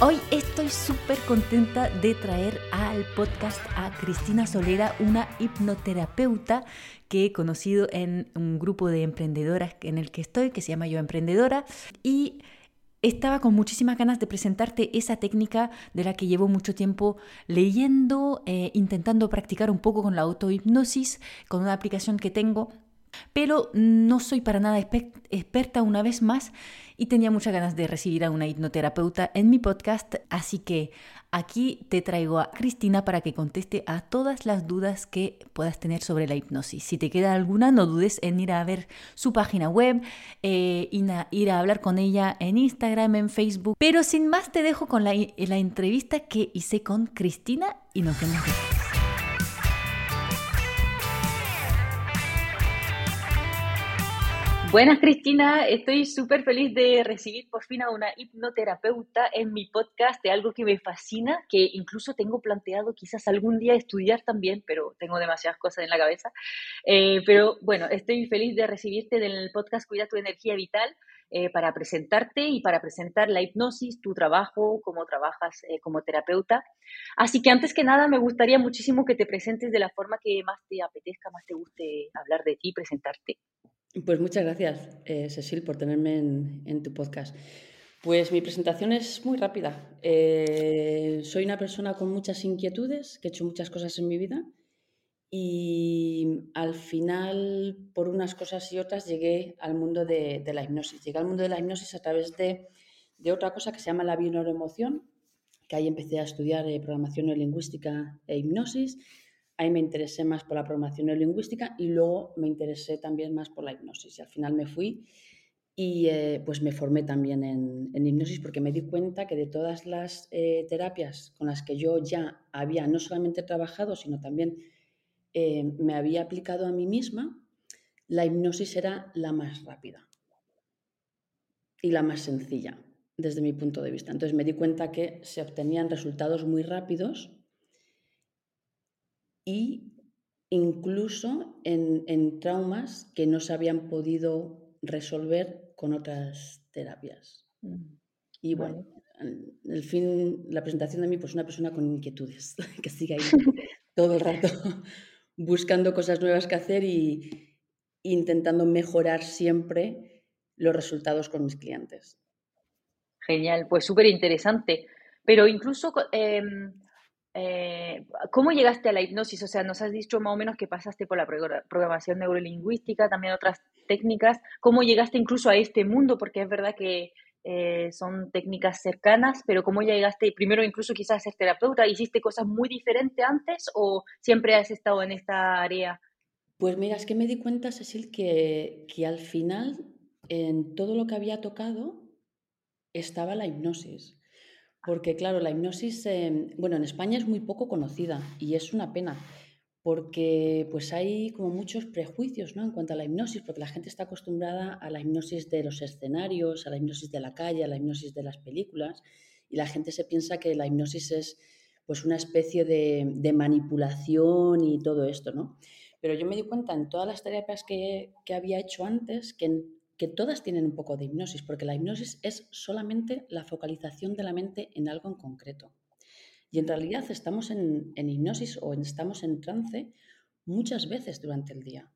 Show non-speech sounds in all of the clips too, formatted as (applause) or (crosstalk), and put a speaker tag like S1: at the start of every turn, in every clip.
S1: Hoy estoy súper contenta de traer al podcast a Cristina Solera, una hipnoterapeuta que he conocido en un grupo de emprendedoras en el que estoy, que se llama Yo Emprendedora, y estaba con muchísimas ganas de presentarte esa técnica de la que llevo mucho tiempo leyendo, eh, intentando practicar un poco con la autohipnosis, con una aplicación que tengo pero no soy para nada experta una vez más y tenía muchas ganas de recibir a una hipnoterapeuta en mi podcast, así que aquí te traigo a Cristina para que conteste a todas las dudas que puedas tener sobre la hipnosis. Si te queda alguna, no dudes en ir a ver su página web, eh, ir a hablar con ella en Instagram, en Facebook. Pero sin más, te dejo con la, la entrevista que hice con Cristina y nos vemos Buenas Cristina, estoy súper feliz de recibir por fin a una hipnoterapeuta en mi podcast de algo que me fascina, que incluso tengo planteado quizás algún día estudiar también, pero tengo demasiadas cosas en la cabeza. Eh, pero bueno, estoy feliz de recibirte en el podcast Cuida tu energía vital eh, para presentarte y para presentar la hipnosis, tu trabajo, cómo trabajas eh, como terapeuta. Así que antes que nada me gustaría muchísimo que te presentes de la forma que más te apetezca, más te guste hablar de ti, presentarte.
S2: Pues muchas gracias, eh, Cecil, por tenerme en, tu podcast. Pues mi presentación es muy rápida. Eh, soy una persona con muchas inquietudes, que he hecho muchas cosas en mi vida y al final, por unas cosas y otras, llegué al mundo de, la hipnosis. Llegué al mundo de la hipnosis a través de, otra cosa que se llama la bioneuroemoción, que ahí empecé a estudiar eh, programación neurolingüística e hipnosis ahí me interesé más por la programación neurolingüística y luego me interesé también más por la hipnosis. Y al final me fui y eh, pues me formé también en, hipnosis porque me di cuenta que de todas las eh, terapias con las que yo ya había no solamente trabajado, sino también eh, me había aplicado a mí misma, la hipnosis era la más rápida y la más sencilla desde mi punto de vista. Entonces me di cuenta que se obtenían resultados muy rápidos y incluso en, traumas que no se habían podido resolver con otras terapias. Mm, y bueno, el fin, la presentación de mí, pues una persona con inquietudes, (laughs) que sigue ahí (laughs) todo el rato (laughs) buscando cosas nuevas que hacer y intentando mejorar siempre los resultados con mis clientes.
S1: Genial, pues súper interesante. Pero incluso em, eh, ¿Cómo llegaste a la hipnosis? O sea, nos has dicho más o menos que pasaste por la programación neurolingüística, también otras técnicas. ¿Cómo llegaste incluso a este mundo? Porque es verdad que eh, son técnicas cercanas, pero ¿cómo llegaste? Primero incluso quizás a ser terapeuta, ¿hiciste cosas muy diferentes antes o siempre has estado en esta área?
S2: Pues mira, es que me di cuenta, Cecil, que, que al final en todo lo que había tocado estaba la hipnosis. Porque claro, la hipnosis, em, bueno, en España es muy poco conocida y es una pena, porque pues hay como muchos prejuicios ¿no? en cuanto a la hipnosis, porque la gente está acostumbrada a la hipnosis de los escenarios, a la hipnosis de la calle, a la hipnosis de las películas, y la gente se piensa que la hipnosis es pues una especie de, de manipulación y todo esto, ¿no? Pero yo me di cuenta en todas las terapias que, que había hecho antes que que todas tienen un poco de hipnosis, porque la hipnosis es solamente la focalización de la mente en algo en concreto. Y en realidad estamos en, hipnosis o estamos en trance muchas veces durante el día.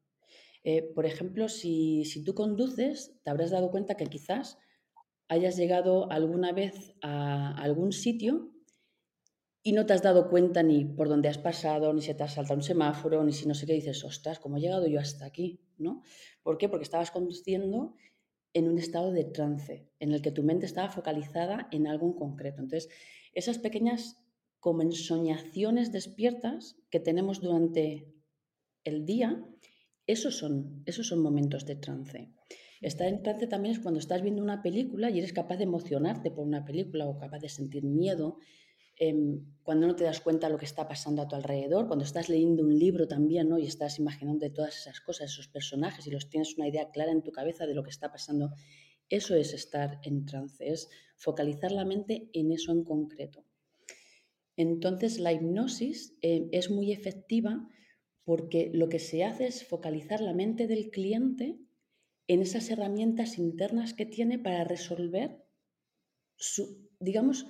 S2: Eh, por ejemplo, si, tú conduces, te habrás dado cuenta que quizás hayas llegado alguna vez a algún sitio y no te has dado cuenta ni por dónde has pasado, ni si te has saltado un semáforo, ni si no sé qué dices, ostras, ¿cómo he llegado yo hasta aquí? ¿No? ¿Por qué? Porque estabas conduciendo en un estado de trance, en el que tu mente estaba focalizada en algo en concreto. Entonces, esas pequeñas como ensoñaciones despiertas que tenemos durante el día, esos son, esos son momentos de trance. Estar en trance también es cuando estás viendo una película y eres capaz de emocionarte por una película o capaz de sentir miedo, em, cuando no te das cuenta de lo que está pasando a tu alrededor, cuando estás leyendo un libro también, ¿no? Y estás imaginando todas esas cosas, esos personajes, y los tienes una idea clara en tu cabeza de lo que está pasando. Eso es estar en trance, es focalizar la mente en eso en concreto. Entonces, la hipnosis eh, es muy efectiva porque lo que se hace es focalizar la mente del cliente en esas herramientas internas que tiene para resolver su, digamos,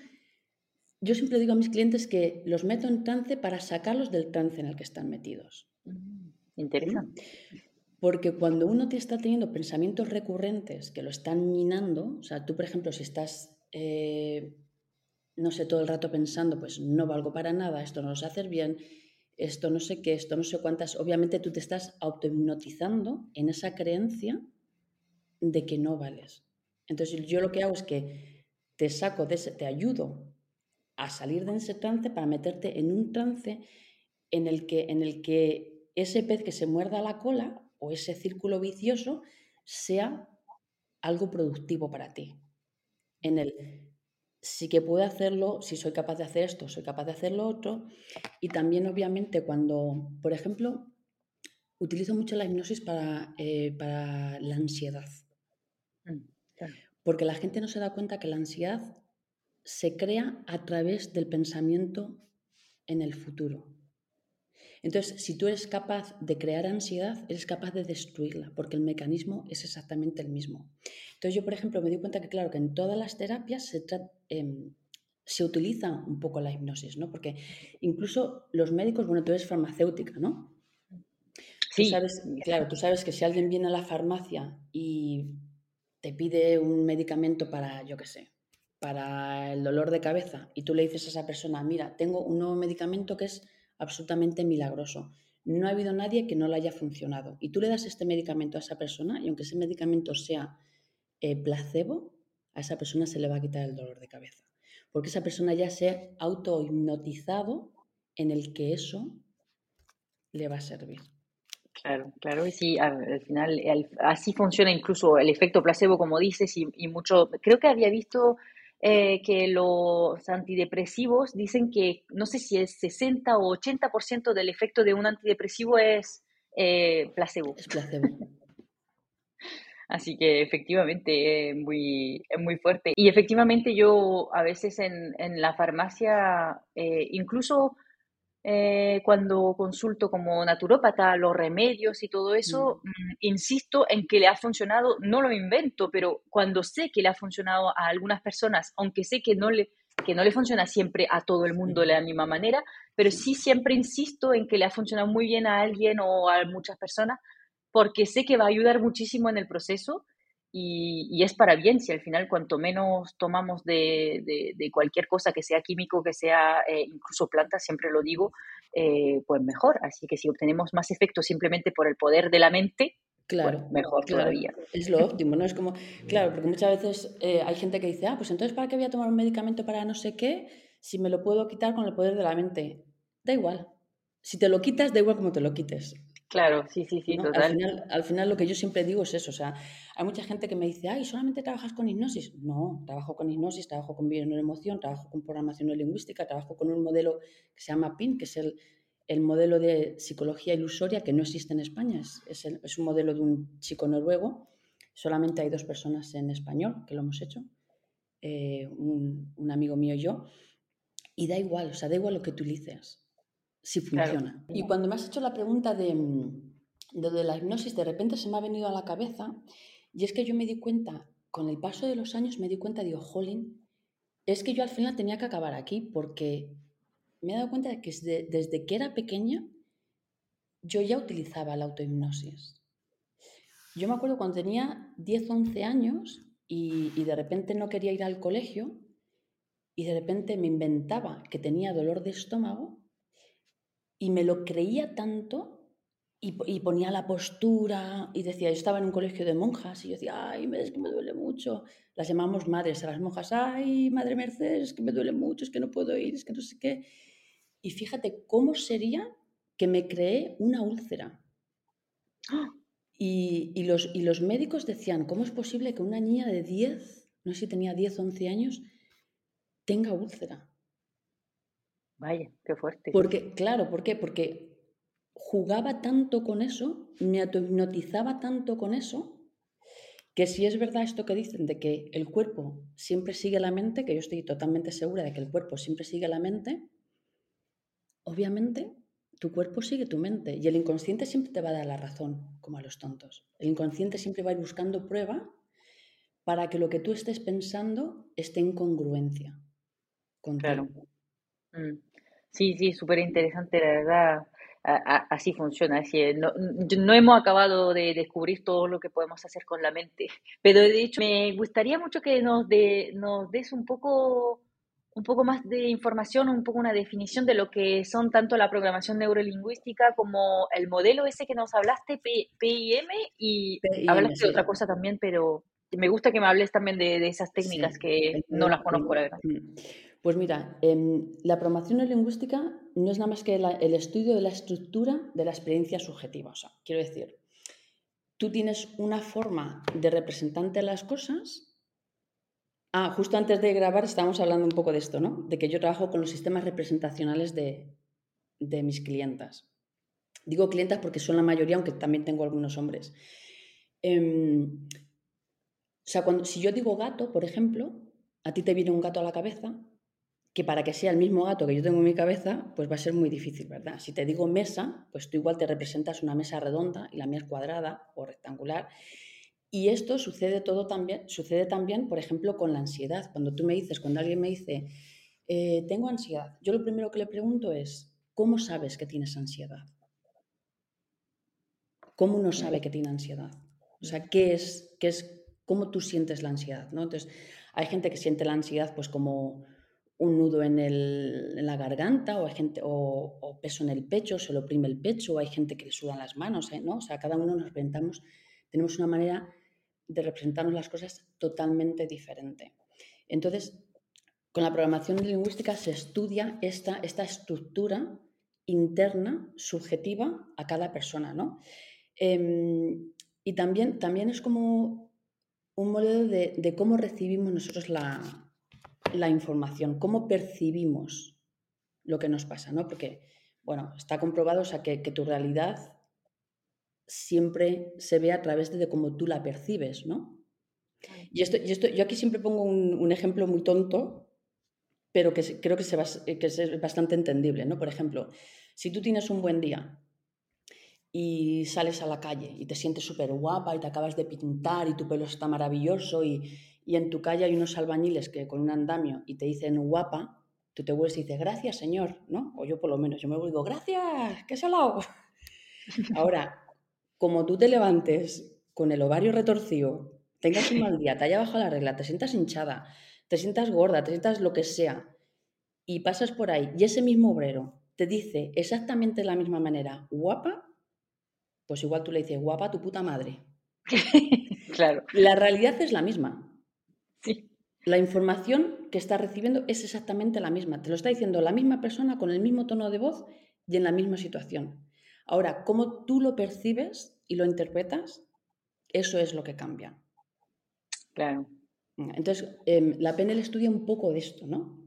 S2: yo siempre digo a mis clientes que los meto en trance para sacarlos del trance en el que están metidos.
S3: Mm, interesante.
S2: Porque cuando uno te está teniendo pensamientos recurrentes que lo están minando, o sea, tú, por ejemplo, si estás, eh, no sé, todo el rato pensando, pues no valgo para nada, esto no lo sé hacer bien, esto no sé qué, esto no sé cuántas, obviamente tú te estás autohipnotizando en esa creencia de que no vales. Entonces yo lo que hago es que te saco de ese, te ayudo a salir de ese trance para meterte en un trance en el que, en el que ese pez que se muerda la cola o ese círculo vicioso sea algo productivo para ti. En el sí que puedo hacerlo, si soy capaz de hacer esto, soy capaz de hacer lo otro. Y también, obviamente, cuando, por ejemplo, utilizo mucho la hipnosis para, eh, para la ansiedad. Mm, Porque la gente no se da cuenta que la ansiedad se crea a través del pensamiento en el futuro. Entonces, si tú eres capaz de crear ansiedad, eres capaz de destruirla, porque el mecanismo es exactamente el mismo. Entonces, yo, por ejemplo, me di cuenta que, claro, que en todas las terapias se, em, se utiliza un poco la hipnosis, ¿no? Porque incluso los médicos, bueno, tú eres farmacéutica, ¿no? Sí. sabes, claro, tú sabes que si alguien viene a la farmacia y te pide un medicamento para, yo qué sé, para el dolor de cabeza y tú le dices a esa persona, mira, tengo un nuevo medicamento que es absolutamente milagroso. No ha habido nadie que no le haya funcionado. Y tú le das este medicamento a esa persona y aunque ese medicamento sea eh, placebo, a esa persona se le va a quitar el dolor de cabeza. Porque esa persona ya se ha auto-hipnotizado en el que eso le va a servir.
S3: Claro, claro, y sí, al, final así funciona incluso el efecto placebo, como dices, y, y mucho, creo que había visto eh, que los antidepresivos dicen que no sé si es 60 o 80% del efecto de un antidepresivo es eh, placebo.
S2: Es placebo. (laughs)
S3: Así que efectivamente es muy, es muy fuerte. Y efectivamente yo a veces en, en la farmacia, eh, incluso eh, cuando consulto como naturópata los remedios y todo eso, mm. Mm, insisto en que le ha funcionado, no lo invento, pero cuando sé que le ha funcionado a algunas personas, aunque sé que no le, que no le funciona siempre a todo el mundo de la misma manera, pero sí siempre insisto en que le ha funcionado muy bien a alguien o a muchas personas, porque sé que va a ayudar muchísimo en el proceso y, es para bien si al final cuanto menos tomamos de, cualquier cosa que sea químico, que sea eh, incluso planta, siempre lo digo, eh, pues mejor. Así que si obtenemos más efectos simplemente por el poder de la mente, pues claro, mejor todavía.
S2: Es lo (laughs) óptimo, ¿no? Es como, claro, porque muchas veces eh, hay gente que dice, ah, pues entonces ¿para qué voy a tomar un medicamento para no sé qué si me lo puedo quitar con el poder de la mente? Da igual. Si te lo quitas, da igual como te lo quites.
S3: Claro, sí, sí, sí, total.
S2: Al final, al final, lo que yo siempre digo es eso, o sea, hay mucha gente que me dice, ay, ¿solamente trabajas con hipnosis? No, trabajo con hipnosis, trabajo con emoción, trabajo con programación lingüística, trabajo con un modelo que se llama PIN, que es el, el modelo de psicología ilusoria que no existe en España, es, es, es, un modelo de un chico noruego, solamente hay dos personas en español que lo hemos hecho, eh, un, un, amigo mío y yo, y da igual, o sea, da igual lo que utilices, si funciona. Y cuando me has hecho la pregunta de, mm, de, la hipnosis, de repente se me ha venido a la cabeza y es que yo me di cuenta, con el paso de los años me di cuenta, digo, jolín, es que yo al final tenía que acabar aquí porque me he dado cuenta de que desde, que era pequeña yo ya utilizaba la autohipnosis. Yo me acuerdo cuando tenía 10, 11 años y, y de repente no quería ir al colegio y de repente me inventaba que tenía dolor de estómago y me lo creía tanto y, ponía la postura y decía, yo estaba en un colegio de monjas y yo decía, ay, es que me duele mucho. Las llamamos madres a las monjas, ay, madre Mercedes, es que me duele mucho, es que no puedo ir, es que no sé qué. Y fíjate cómo sería que me creé una úlcera. Y, y, los, y los médicos decían, ¿cómo es posible que una niña de 10, no sé si tenía 10 o 11 años, tenga úlcera?
S1: Vaya, qué fuerte.
S2: Porque, claro, ¿por qué? Porque jugaba tanto con eso, me hipnotizaba tanto con eso, que si es verdad esto que dicen de que el cuerpo siempre sigue la mente, que yo estoy totalmente segura de que el cuerpo siempre sigue la mente, obviamente tu cuerpo sigue tu mente y el inconsciente siempre te va a dar la razón, como a los tontos. El inconsciente siempre va a ir buscando prueba para que lo que tú estés pensando esté en congruencia con Claro.
S1: Mm. Sí, sí, súper interesante, la verdad. así funciona. Así no, no, hemos acabado de descubrir todo lo que podemos hacer con la mente, pero de hecho me gustaría mucho que nos, de, nos des un poco, un poco más de información, un poco una definición de lo que son tanto la programación neurolingüística como el modelo ese que nos hablaste, PIM, y hablaste de otra cosa también, pero me gusta que me hables también de, esas técnicas que no las conozco, la verdad. Mm.
S2: Pues mira, em, la programación neurolingüística no es nada más que el estudio de la estructura de la experiencia subjetiva. Quiero decir, tú tienes una forma de representante de las cosas. Ah, justo antes de grabar estábamos hablando un poco de esto, ¿no? De que yo trabajo con los sistemas representacionales de, mis clientas. Digo clientas porque son la mayoría, aunque también tengo algunos hombres. Em, o sea, cuando, si yo digo gato, por ejemplo, a ti te viene un gato a la cabeza, que para que sea el mismo gato que yo tengo en mi cabeza, pues va a ser muy difícil, ¿verdad? Si te digo mesa, pues tú igual te representas una mesa redonda y la mía es cuadrada o rectangular. Y esto sucede todo también, sucede también, por ejemplo, con la ansiedad. Cuando tú me dices, cuando alguien me dice, eh, tengo ansiedad, yo lo primero que le pregunto es, ¿cómo sabes que tienes ansiedad? ¿Cómo uno sabe que tiene ansiedad? O sea, ¿qué es, qué es, cómo tú sientes la ansiedad? ¿no? Entonces, hay gente que siente la ansiedad pues como un nudo en, la garganta o, gente, o, peso en el pecho, se lo oprime el pecho, o hay gente que le sudan las manos, ¿eh? ¿no? O sea, cada uno nos representamos, tenemos una manera de representarnos las cosas totalmente diferente. Entonces, con la programación lingüística se estudia esta, esta estructura interna, subjetiva a cada persona, ¿no? Em, y también, también es como un modelo de cómo recibimos nosotros la, la información, cómo percibimos lo que nos pasa, ¿no? Porque, bueno, está comprobado o sea, que, tu realidad siempre se ve a través de cómo tú la percibes, ¿no? Y esto, y esto yo aquí siempre pongo un, ejemplo muy tonto, pero que creo que, se que es bastante entendible, ¿no? Por ejemplo, si tú tienes un buen día y sales a la calle y te sientes súper guapa y te acabas de pintar y tu pelo está maravilloso y, y en tu calle hay unos albañiles que con un andamio y te dicen guapa, tú te vuelves y dices, gracias, señor, ¿no? O yo por lo menos, yo me vuelvo y digo, gracias, qué salado. (laughs) Ahora, como tú te levantes con el ovario retorcido, tengas un mal día, te haya bajado la regla, te sientas hinchada, te sientas gorda, te sientas lo que sea, y pasas por ahí y ese mismo obrero te dice exactamente de la misma manera, guapa, pues igual tú le dices, guapa tu puta madre. (laughs)
S1: claro.
S2: La realidad es la misma. La información que estás recibiendo es exactamente la misma. Te lo está diciendo la misma persona con el mismo tono de voz y en la misma situación. Ahora, cómo tú lo percibes y lo interpretas, eso es lo que cambia.
S1: Claro.
S2: Entonces, em, la PNL estudia un poco de esto, ¿no?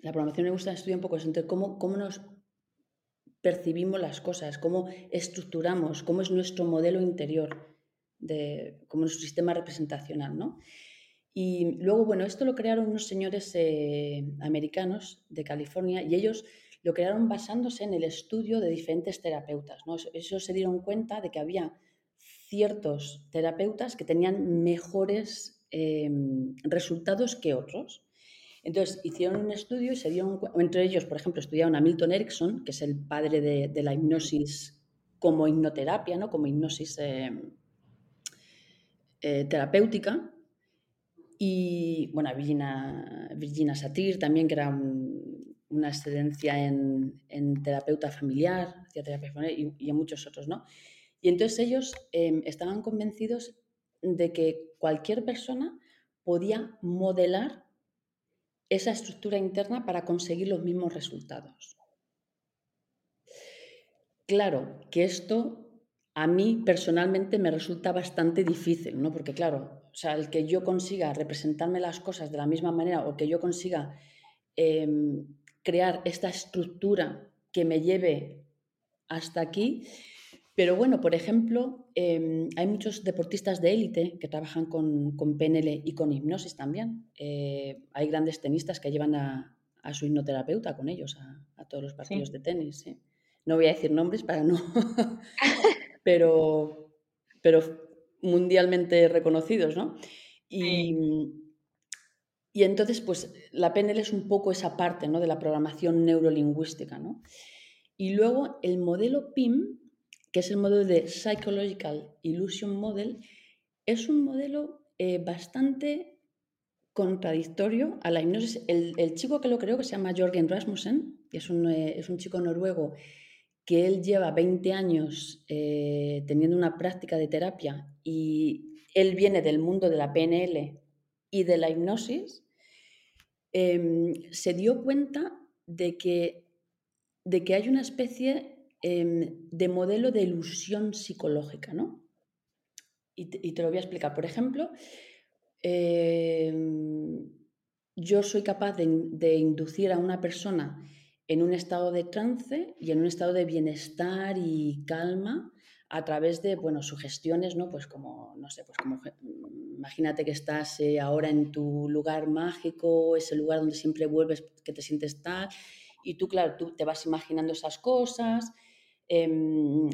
S2: La programación me gusta estudia un poco de cómo, cómo nos percibimos las cosas, cómo estructuramos, cómo es nuestro modelo interior, de, como nuestro sistema representacional, ¿no? Y luego, bueno, esto lo crearon unos señores eh, americanos de California y ellos lo crearon basándose en el estudio de diferentes terapeutas. ¿no? Ellos se dieron cuenta de que había ciertos terapeutas que tenían mejores em, resultados que otros. Entonces hicieron un estudio y se dieron entre ellos, por ejemplo, estudiaron a Milton Erickson, que es el padre de, la hipnosis como hipnoterapia, ¿no? como hipnosis eh, terapéutica, y bueno, Virginia, Virginia Satir también, que era una excedencia en, terapeuta familiar, terapia familiar y, en muchos otros, ¿no? Y entonces ellos em, estaban convencidos de que cualquier persona podía modelar esa estructura interna para conseguir los mismos resultados. Claro que esto a mí personalmente me resulta bastante difícil, ¿no? Porque claro, o sea, el que yo consiga representarme las cosas de la misma manera o que yo consiga em, crear esta estructura que me lleve hasta aquí. Pero bueno, por ejemplo, em, hay muchos deportistas de élite que trabajan con, PNL y con hipnosis también. Eh, hay grandes tenistas que llevan a, su hipnoterapeuta con ellos a, todos los partidos de tenis. No voy a decir nombres para no, (laughs) (laughs) pero, pero mundialmente reconocidos, ¿no? Y, y entonces, pues la PNL es un poco esa parte ¿no? de la programación neurolingüística. ¿no? Y luego el modelo PIM, que es el modelo de Psychological Illusion Model, es un modelo eh, bastante contradictorio a la hipnosis. El, chico que lo creó, que se llama Jorgen Rasmussen, que es un, eh, es un chico noruego que él lleva 20 años eh, teniendo una práctica de terapia y él viene del mundo de la PNL y de la hipnosis, Em, se dio cuenta de que, de que hay una especie em, de modelo de ilusión psicológica, ¿no? Y te, lo voy a explicar. Por ejemplo, em, yo soy capaz de, inducir a una persona en un estado de trance y en un estado de bienestar y calma a través de, bueno, sugestiones, ¿no? Pues como, no sé, pues como, imagínate que estás eh, ahora en tu lugar mágico, ese lugar donde siempre vuelves, que te sientes tal, y tú, claro, tú te vas imaginando esas cosas, em,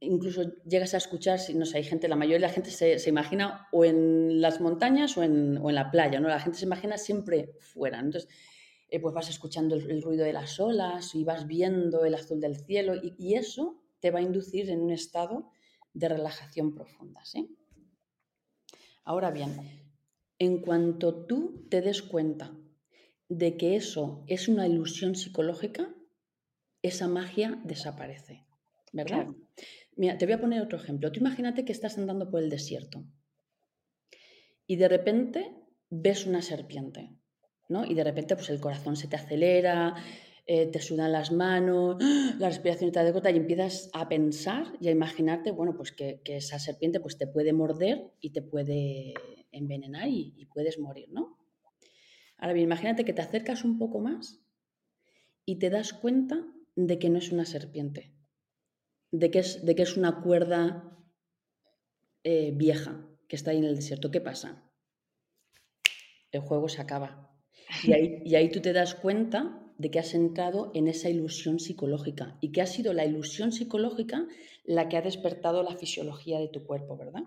S2: incluso llegas a escuchar, no sé, hay gente, la mayoría de la gente se, imagina o en las montañas o en, la playa, ¿no? La gente se imagina siempre fuera, Entonces, eh, pues vas escuchando el, ruido de las olas y vas viendo el azul del cielo y, y eso te va a inducir en un estado de relajación profunda. ¿sí? Ahora bien, en cuanto tú te des cuenta de que eso es una ilusión psicológica, esa magia desaparece, ¿verdad? Mira, te voy a poner otro ejemplo. Tú imagínate que estás andando por el desierto y de repente ves una serpiente, Y de repente pues el corazón se te acelera, eh, te sudan las manos, (gasps) la respiración te corta y empiezas a pensar y a imaginarte, bueno, pues que, esa serpiente pues te puede morder y te puede envenenar y, puedes morir, ¿no? Ahora bien, imagínate que te acercas un poco más y te das cuenta de que no es una serpiente, de que es, de que es una cuerda eh, vieja que está ahí en el desierto. ¿Qué pasa? El juego se acaba. Y ahí, y ahí tú te das cuenta de que has entrado en esa ilusión psicológica y que ha sido la ilusión psicológica la que ha despertado la fisiología de tu cuerpo, ¿verdad?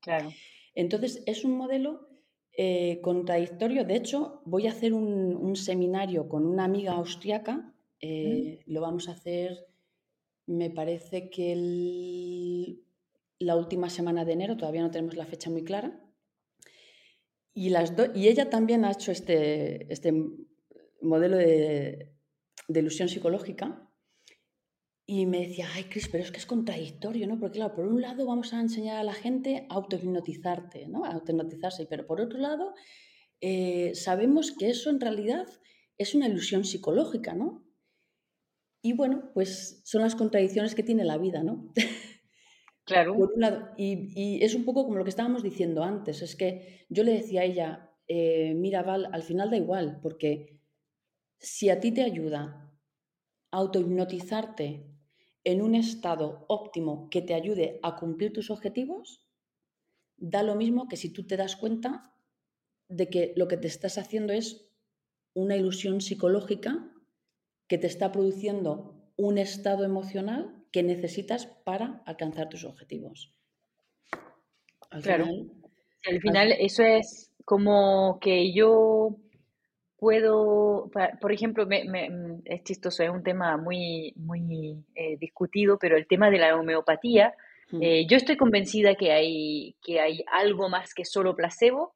S3: Claro.
S2: Entonces, es un modelo eh, contradictorio. De hecho, voy a hacer un, seminario con una amiga austriaca. Eh, lo vamos a hacer, me parece que la última semana de enero, todavía no tenemos la fecha muy clara. Y, las y ella también ha hecho este, este modelo de, ilusión psicológica y me decía, ay, Cris, pero es que es contradictorio, ¿no? Porque, claro, por un lado vamos a enseñar a la gente a autohipnotizarte, ¿no? A autohipnotizarse, pero por otro lado, eh, sabemos que eso en realidad es una ilusión psicológica, ¿no? Y bueno, pues son las contradicciones que tiene la vida, ¿no? (laughs)
S3: Claro.
S2: y, es un poco como lo que estábamos diciendo antes, es que yo le decía a ella, eh, mira, Val, al final da igual, porque si a ti te ayuda autohipnotizarte en un estado óptimo que te ayude a cumplir tus objetivos, da lo mismo que si tú te das cuenta de que lo que te estás haciendo es una ilusión psicológica que te está produciendo un estado emocional que necesitas para alcanzar tus objetivos.
S3: claro. al final eso es como que yo puedo, por ejemplo, me, mm, es chistoso, es un tema muy, muy eh, discutido, pero el tema de la homeopatía, eh, yo estoy convencida que hay, que hay algo más que solo placebo,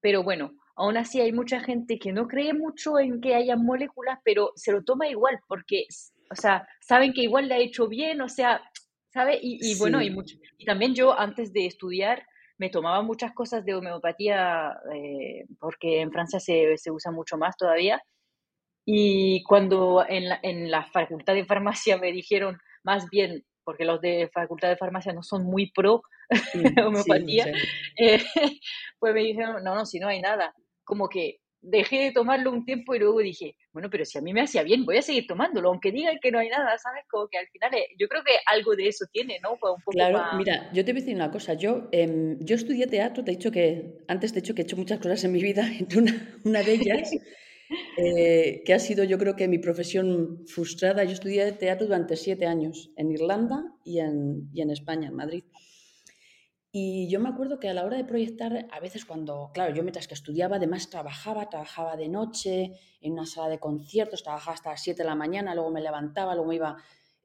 S3: pero bueno, aún así hay mucha gente que no cree mucho en que haya moléculas, pero se lo toma igual, porque, o sea, saben que igual le ha hecho bien, o sea, ¿sabe? Y, bueno, y, mucho, y también yo antes de estudiar, me tomaba muchas cosas de homeopatía eh, porque en Francia se, se, usa mucho más todavía. Y cuando en la, en la facultad de farmacia me dijeron, más bien, porque los de facultad de farmacia no son muy pro (laughs) homeopatía, eh, (laughs) pues me dijeron, no, no, si no hay nada. Como que dejé de tomarlo un tiempo y luego dije, bueno, pero si a mí me hacía bien, voy a seguir tomándolo, aunque digan que no hay nada, ¿sabes? Como que al final eh, yo creo que algo de eso tiene, ¿no?
S2: claro, mira, yo te voy a decir una cosa, yo, em, yo estudié teatro, te he dicho que, antes te he dicho que he hecho muchas cosas en mi vida, (laughs) entre una, una de ellas, (laughs) eh, que ha sido yo creo que mi profesión frustrada, yo estudié teatro durante siete años en Irlanda y en, y en España, en Madrid. Y yo me acuerdo que a la hora de proyectar, a veces cuando, claro, yo mientras que estudiaba, además trabajaba, trabajaba de noche en una sala de conciertos, trabajaba hasta las 7 de la mañana, luego me levantaba, luego me iba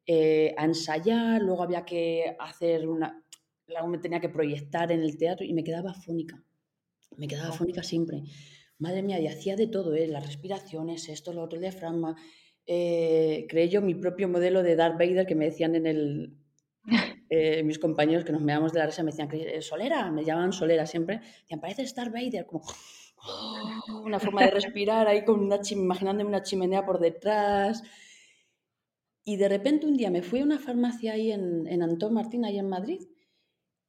S2: eh, a ensayar, luego había que hacer una, luego me tenía que proyectar en el teatro y me quedaba fónica, me quedaba fónica siempre. Madre mía, y hacía de todo, ¿eh? las respiraciones, esto, lo otro, el diafragma. Eh, creé yo mi propio modelo de Darth Vader que me decían en el, (laughs) eh, mis compañeros que nos miramos de la risa me decían, eh, Solera, me llamaban Solera siempre, decían, parece Star Vader, como una forma de respirar ahí con una imaginándome una chimenea por detrás. Y de repente un día me fui a una farmacia ahí en, en Antón Martín, ahí en Madrid,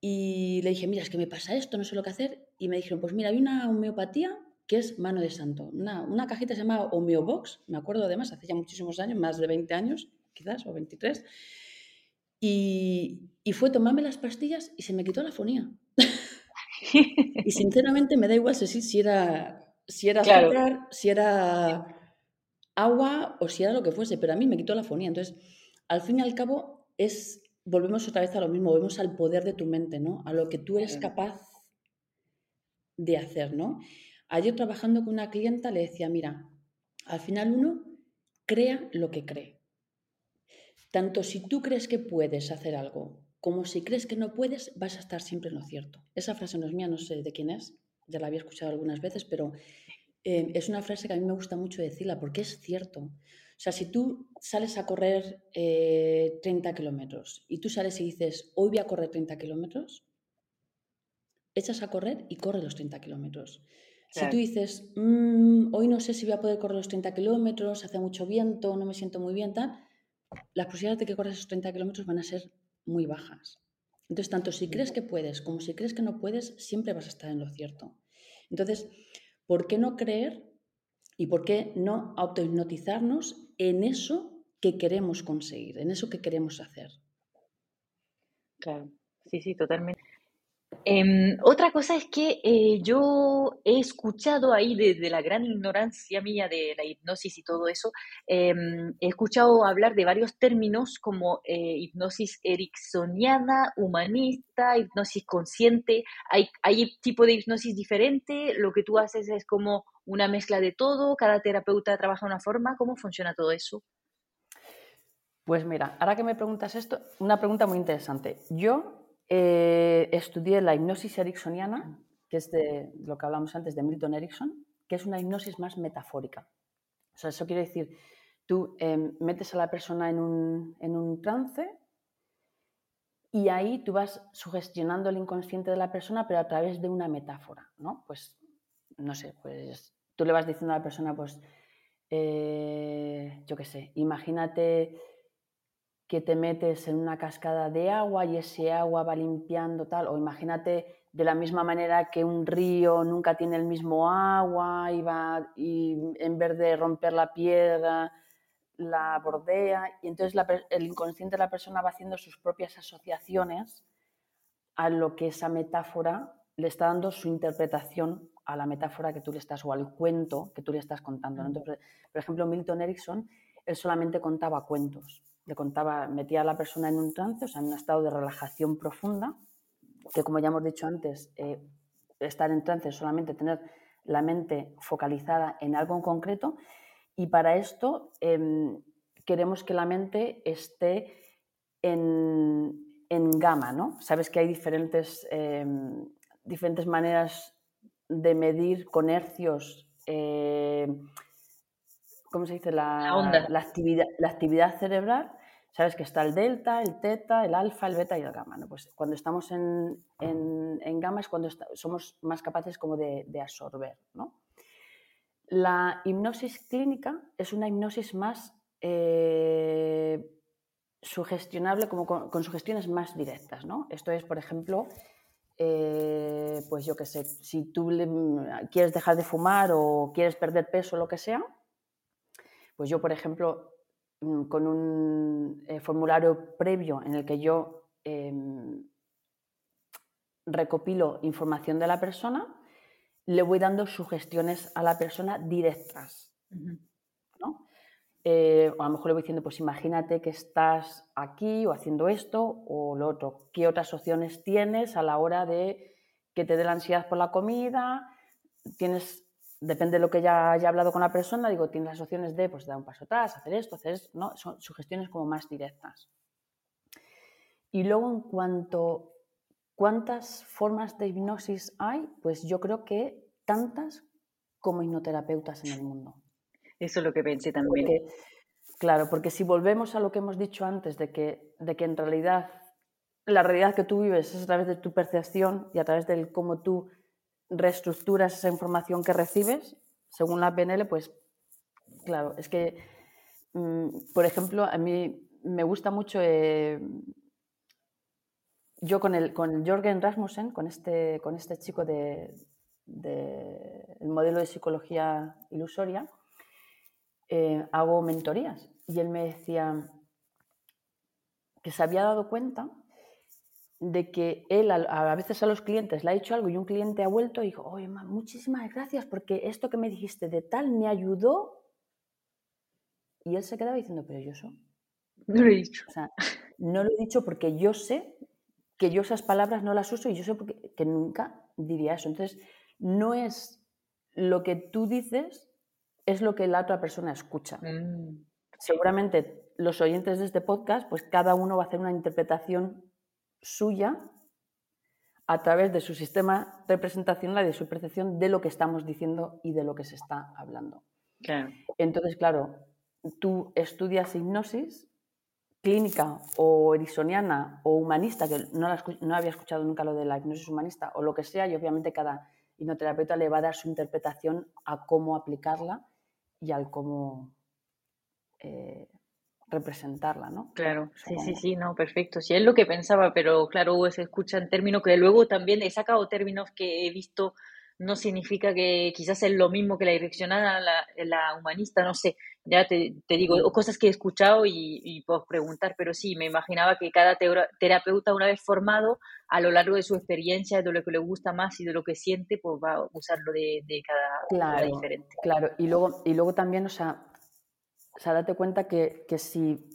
S2: y le dije, mira, es que me pasa esto, no sé lo que hacer. Y me dijeron, pues mira, hay una homeopatía que es mano de santo. Una, una cajita se llama Homeobox, me acuerdo además, hace ya muchísimos años, más de 20 años quizás, o 23. Y, fue tomarme las pastillas y se me quitó la fonía. (laughs) y sinceramente me da igual si, si era, si era azúcar, si era agua o si era lo que fuese, pero a mí me quitó la fonía. Entonces, al fin y al cabo, es, volvemos otra vez a lo mismo, volvemos al poder de tu mente, ¿no? A lo que tú eres capaz de hacer, ¿no? Ayer trabajando con una clienta le decía, mira, al final uno crea lo que cree. Tanto si tú crees que puedes hacer algo como si crees que no puedes, vas a estar siempre en lo cierto. Esa frase no es mía, no sé de quién es, ya la había escuchado algunas veces, pero eh, es una frase que a mí me gusta mucho decirla porque es cierto. O sea, si tú sales a correr 30 eh, kilómetros y tú sales y dices, hoy voy a correr 30 kilómetros, echas a correr y corre los 30 kilómetros. Si tú dices, mm, hoy no sé si voy a poder correr los 30 kilómetros, hace mucho viento, no me siento muy bien, tal, las posibilidades de que corras esos 30 kilómetros van a ser muy bajas. Entonces, tanto si crees que puedes como si crees que no puedes, siempre vas a estar en lo cierto. Entonces, ¿por qué no creer y por qué no autohipnotizarnos en eso que queremos conseguir, en eso que queremos hacer?
S3: Claro, sí, sí, totalmente. Em, otra cosa es que eh, yo he escuchado ahí desde la gran ignorancia mía de la hipnosis y todo eso, em, he escuchado hablar de varios términos como eh, hipnosis ericksoniana, humanista, hipnosis consciente. ¿Hay, ¿Hay tipo de hipnosis diferente? ¿Lo que tú haces es como una mezcla de todo? ¿Cada terapeuta trabaja de una forma? ¿Cómo funciona todo eso?
S2: Pues mira, ahora que me preguntas esto, una pregunta muy interesante. Yo eh, estudié la hipnosis ericksoniana, que es de lo que hablamos antes de Milton Erickson, que es una hipnosis más metafórica. O sea, eso quiere decir, tú em, metes a la persona en un, en un trance y ahí tú vas sugestionando el inconsciente de la persona, pero a través de una metáfora, ¿no? Pues, no sé, pues tú le vas diciendo a la persona, pues, eh, yo qué sé, imagínate que te metes en una cascada de agua y ese agua va limpiando tal, o imagínate de la misma manera que un río nunca tiene el mismo agua y, va, y en vez de romper la piedra la bordea y entonces el inconsciente de la persona va haciendo sus propias asociaciones a lo que esa metáfora le está dando su interpretación a la metáfora que tú le estás o al cuento que tú le estás contando. Entonces, por ejemplo, Milton Erickson, él solamente contaba cuentos le contaba, metía a la persona en un trance, o sea, en un estado de relajación profunda, que como ya hemos dicho antes, eh, estar en trance es solamente tener la mente focalizada en algo en concreto, y para esto em, queremos que la mente esté en, en gama, ¿no? Sabes que hay diferentes, em, diferentes maneras de medir con hercios. Eh, ¿cómo se dice? La, la, actividad, la actividad cerebral Sabes que está el delta, el teta, el alfa, el beta y el gamma. Pues cuando estamos en, en, gamma es cuando somos más capaces como de, absorber. La hipnosis clínica es una hipnosis más eh, sugestionable, como con, sugestiones más directas. ¿no? Esto es, por ejemplo, eh, pues yo qué sé, si tú quieres dejar de fumar o quieres perder peso o lo que sea, pues yo, por ejemplo, con un eh, formulario previo en el que yo em, recopilo información de la persona, le voy dando sugestiones a la persona directas. Eh, o a lo mejor le voy diciendo, pues imagínate que estás aquí o haciendo esto o lo otro. ¿Qué otras opciones tienes a la hora de que te dé la ansiedad por la comida? Tienes, depende de lo que ya haya hablado con la persona, digo, tienes las opciones de pues, dar un paso atrás, hacer esto, hacer esto, ¿no? Son sugestiones como más directas. Y luego, en cuanto cuántas formas de hipnosis hay, pues yo creo que tantas como hipnoterapeutas en el mundo.
S3: Eso es lo que pensé también.
S2: claro, porque si volvemos a lo que hemos dicho antes, de que, de que en realidad la realidad que tú vives es a través de tu percepción y a través de cómo tú reestructuras esa información que recibes, según la PNL, pues claro, es que, mm, por ejemplo, a mí me gusta mucho, eh, yo con el, con Jorgen Rasmussen, con este, con este chico de, modelo de psicología ilusoria, eh, hago mentorías. Y él me decía que se había dado cuenta de que él a, veces a los clientes le ha dicho algo y un cliente ha vuelto y dijo, oye, muchísimas gracias porque esto que me dijiste de tal me ayudó. Y él se quedaba diciendo, pero yo eso.
S3: No lo he dicho.
S2: O sea, no lo he dicho porque yo sé que yo esas palabras no las uso y yo sé que nunca diría eso. Entonces, no es lo que tú dices es lo que la otra persona escucha. Mm. Seguramente los oyentes de este podcast, pues cada uno va a hacer una interpretación suya a través de su sistema representacional y de su percepción de lo que estamos diciendo y de lo que se está hablando. Entonces, claro, tú estudias hipnosis clínica o erisoniana o humanista, que no, no había escuchado nunca lo de la hipnosis humanista, o lo que sea, y obviamente cada hipnoterapeuta le va a dar su interpretación a cómo aplicarla y al cómo eh, representarla, ¿no?
S3: Claro, sí, sí, sí, no, perfecto. Sí, es lo que pensaba, pero claro, se escucha en términos que luego también he sacado términos que he visto no significa que quizás es lo mismo que la direccionada, la, la humanista, no sé, ya te, te digo, o cosas que he escuchado y, puedo preguntar, pero sí, me imaginaba que cada terapeuta una vez formado, a lo largo de su experiencia, de lo que le gusta más y de lo que siente, pues va a usarlo de, de cada,
S2: claro,
S3: diferente.
S2: Claro, y luego, y luego también, o sea, o sea date cuenta que, que si,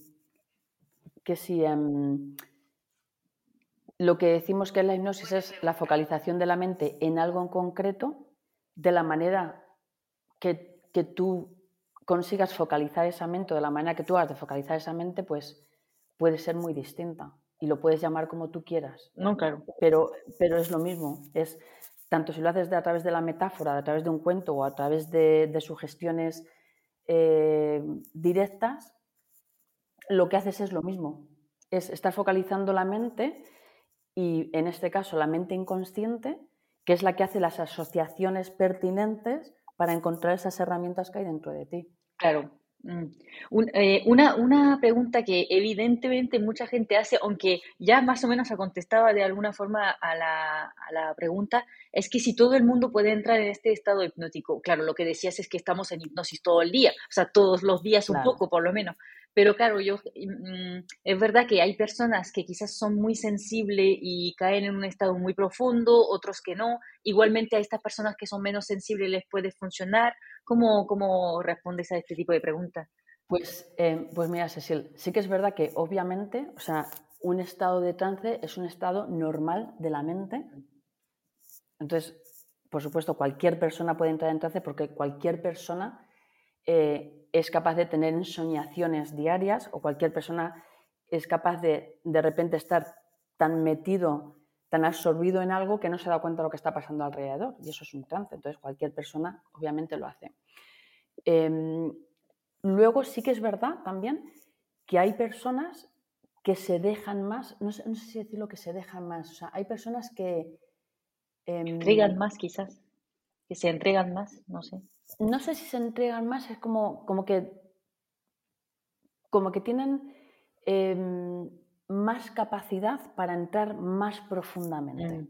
S2: que si em, lo que decimos que es la hipnosis es la focalización de la mente en algo en concreto, de la manera que, que tú consigas focalizar esa mente o de la manera que tú hagas de focalizar esa mente, pues puede ser muy distinta y lo puedes llamar como tú quieras.
S3: No, claro.
S2: Pero, pero es lo mismo, es tanto si lo haces de, a través de la metáfora, a través de un cuento o a través de, de sugestiones eh, directas, lo que haces es lo mismo, es estar focalizando la mente y en este caso la mente inconsciente, que es la que hace las asociaciones pertinentes para encontrar esas herramientas que hay dentro de ti.
S3: Claro. Mm. Eh, una, una, pregunta que evidentemente mucha gente hace, aunque ya más o menos ha contestado de alguna forma a la, a la, pregunta, es que si todo el mundo puede entrar en este estado hipnótico, claro, lo que decías es que estamos en hipnosis todo el día, o sea, todos los días un poco por lo menos, pero claro, yo, mm, es verdad que hay personas que quizás son muy sensibles y caen en un estado muy profundo, otros que no. Igualmente a estas personas que son menos sensibles les puede funcionar. ¿Cómo, cómo respondes a este tipo de preguntas?
S2: Pues, eh, pues mira, Cecil, sí que es verdad que obviamente, o sea, un estado de trance es un estado normal de la mente. Entonces, por supuesto, cualquier persona puede entrar en trance porque cualquier persona eh, es capaz de tener ensoñaciones diarias o cualquier persona es capaz de de repente estar tan metido, tan absorbido en algo que no se da cuenta de lo que está pasando alrededor. Y eso es un trance. Entonces cualquier persona obviamente lo hace. Em, luego sí que es verdad también que hay personas que se dejan más, no sé, si decir lo que se dejan más, o sea, hay personas que...
S3: Eh, más quizás, que se entregan más, no sé
S2: no sé si se entregan más, es como, como que como que tienen em, más capacidad para entrar más profundamente. Mm.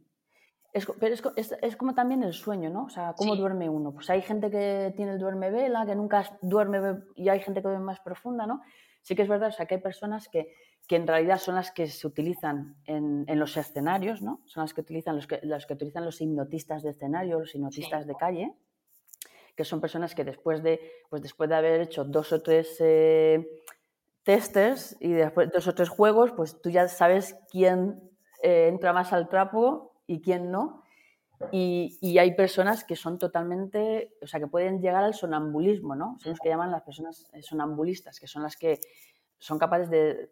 S2: Es, pero es, es, es, como también el sueño, ¿no? O sea, ¿cómo
S3: Sí.
S2: duerme uno? Pues hay gente que tiene el duerme vela, que nunca duerme y hay gente que duerme más profunda, ¿no? Sí que es verdad, o sea, que hay personas que, que en realidad son las que se utilizan en, en los escenarios, ¿no? Son las que utilizan los que, las que utilizan los hipnotistas de escenario, los hipnotistas
S3: Sí.
S2: de calle, que son personas que después de, pues después de haber hecho dos o tres eh, testers y después dos o tres juegos, pues tú ya sabes quién eh, entra más al trapo y quién no. Y, y hay personas que son totalmente, o sea, que pueden llegar al sonambulismo, ¿no? Son los que llaman las personas eh, sonambulistas, que son las que son capaces de,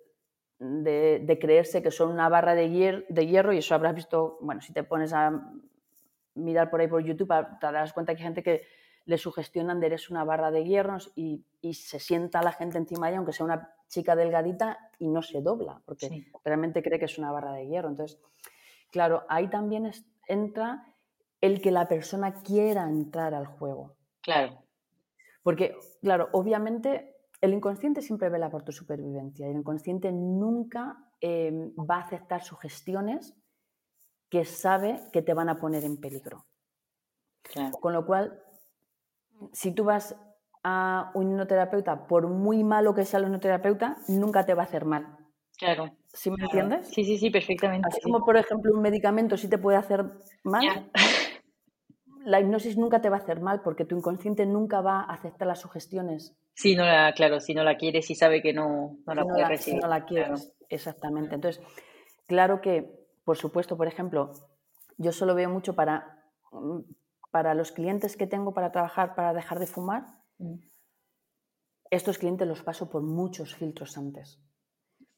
S2: de, de creerse que son una barra de, hier- de hierro y eso habrás visto, bueno, si te pones a mirar por ahí por YouTube, a- te darás cuenta que hay gente que le sugestionan de eres una barra de hierros y, y se sienta la gente encima de ella, aunque sea una chica delgadita, y no se dobla, porque
S3: Sí.
S2: realmente cree que es una barra de hierro. Entonces, claro, ahí también es- entra el que la persona quiera entrar al juego.
S3: Claro,
S2: Porque, claro, obviamente el inconsciente siempre vela por tu supervivencia y el inconsciente nunca eh, va a aceptar sugestiones que sabe que te van a poner en peligro.
S3: claro.
S2: Con lo cual, si tú vas a un hipnoterapeuta, por muy malo que sea el hipnoterapeuta, nunca te va a hacer mal.
S3: Claro.
S2: ¿Sí me
S3: claro.
S2: entiendes?
S3: Sí, sí, sí, perfectamente.
S2: Así
S3: sí.
S2: como, por ejemplo, un medicamento sí te puede hacer mal, la hipnosis nunca te va a hacer mal porque tu inconsciente nunca va a aceptar las sugestiones
S3: Si no la, claro, si no la quieres y sabe que no, no la
S2: si no la, si
S3: recibir.
S2: no la quieres.
S3: Claro.
S2: Exactamente. Entonces, claro que, por supuesto, por ejemplo, yo solo veo mucho para, mm, para los clientes que tengo para trabajar para dejar de fumar,
S3: Mm.
S2: estos clientes los paso por muchos filtros antes.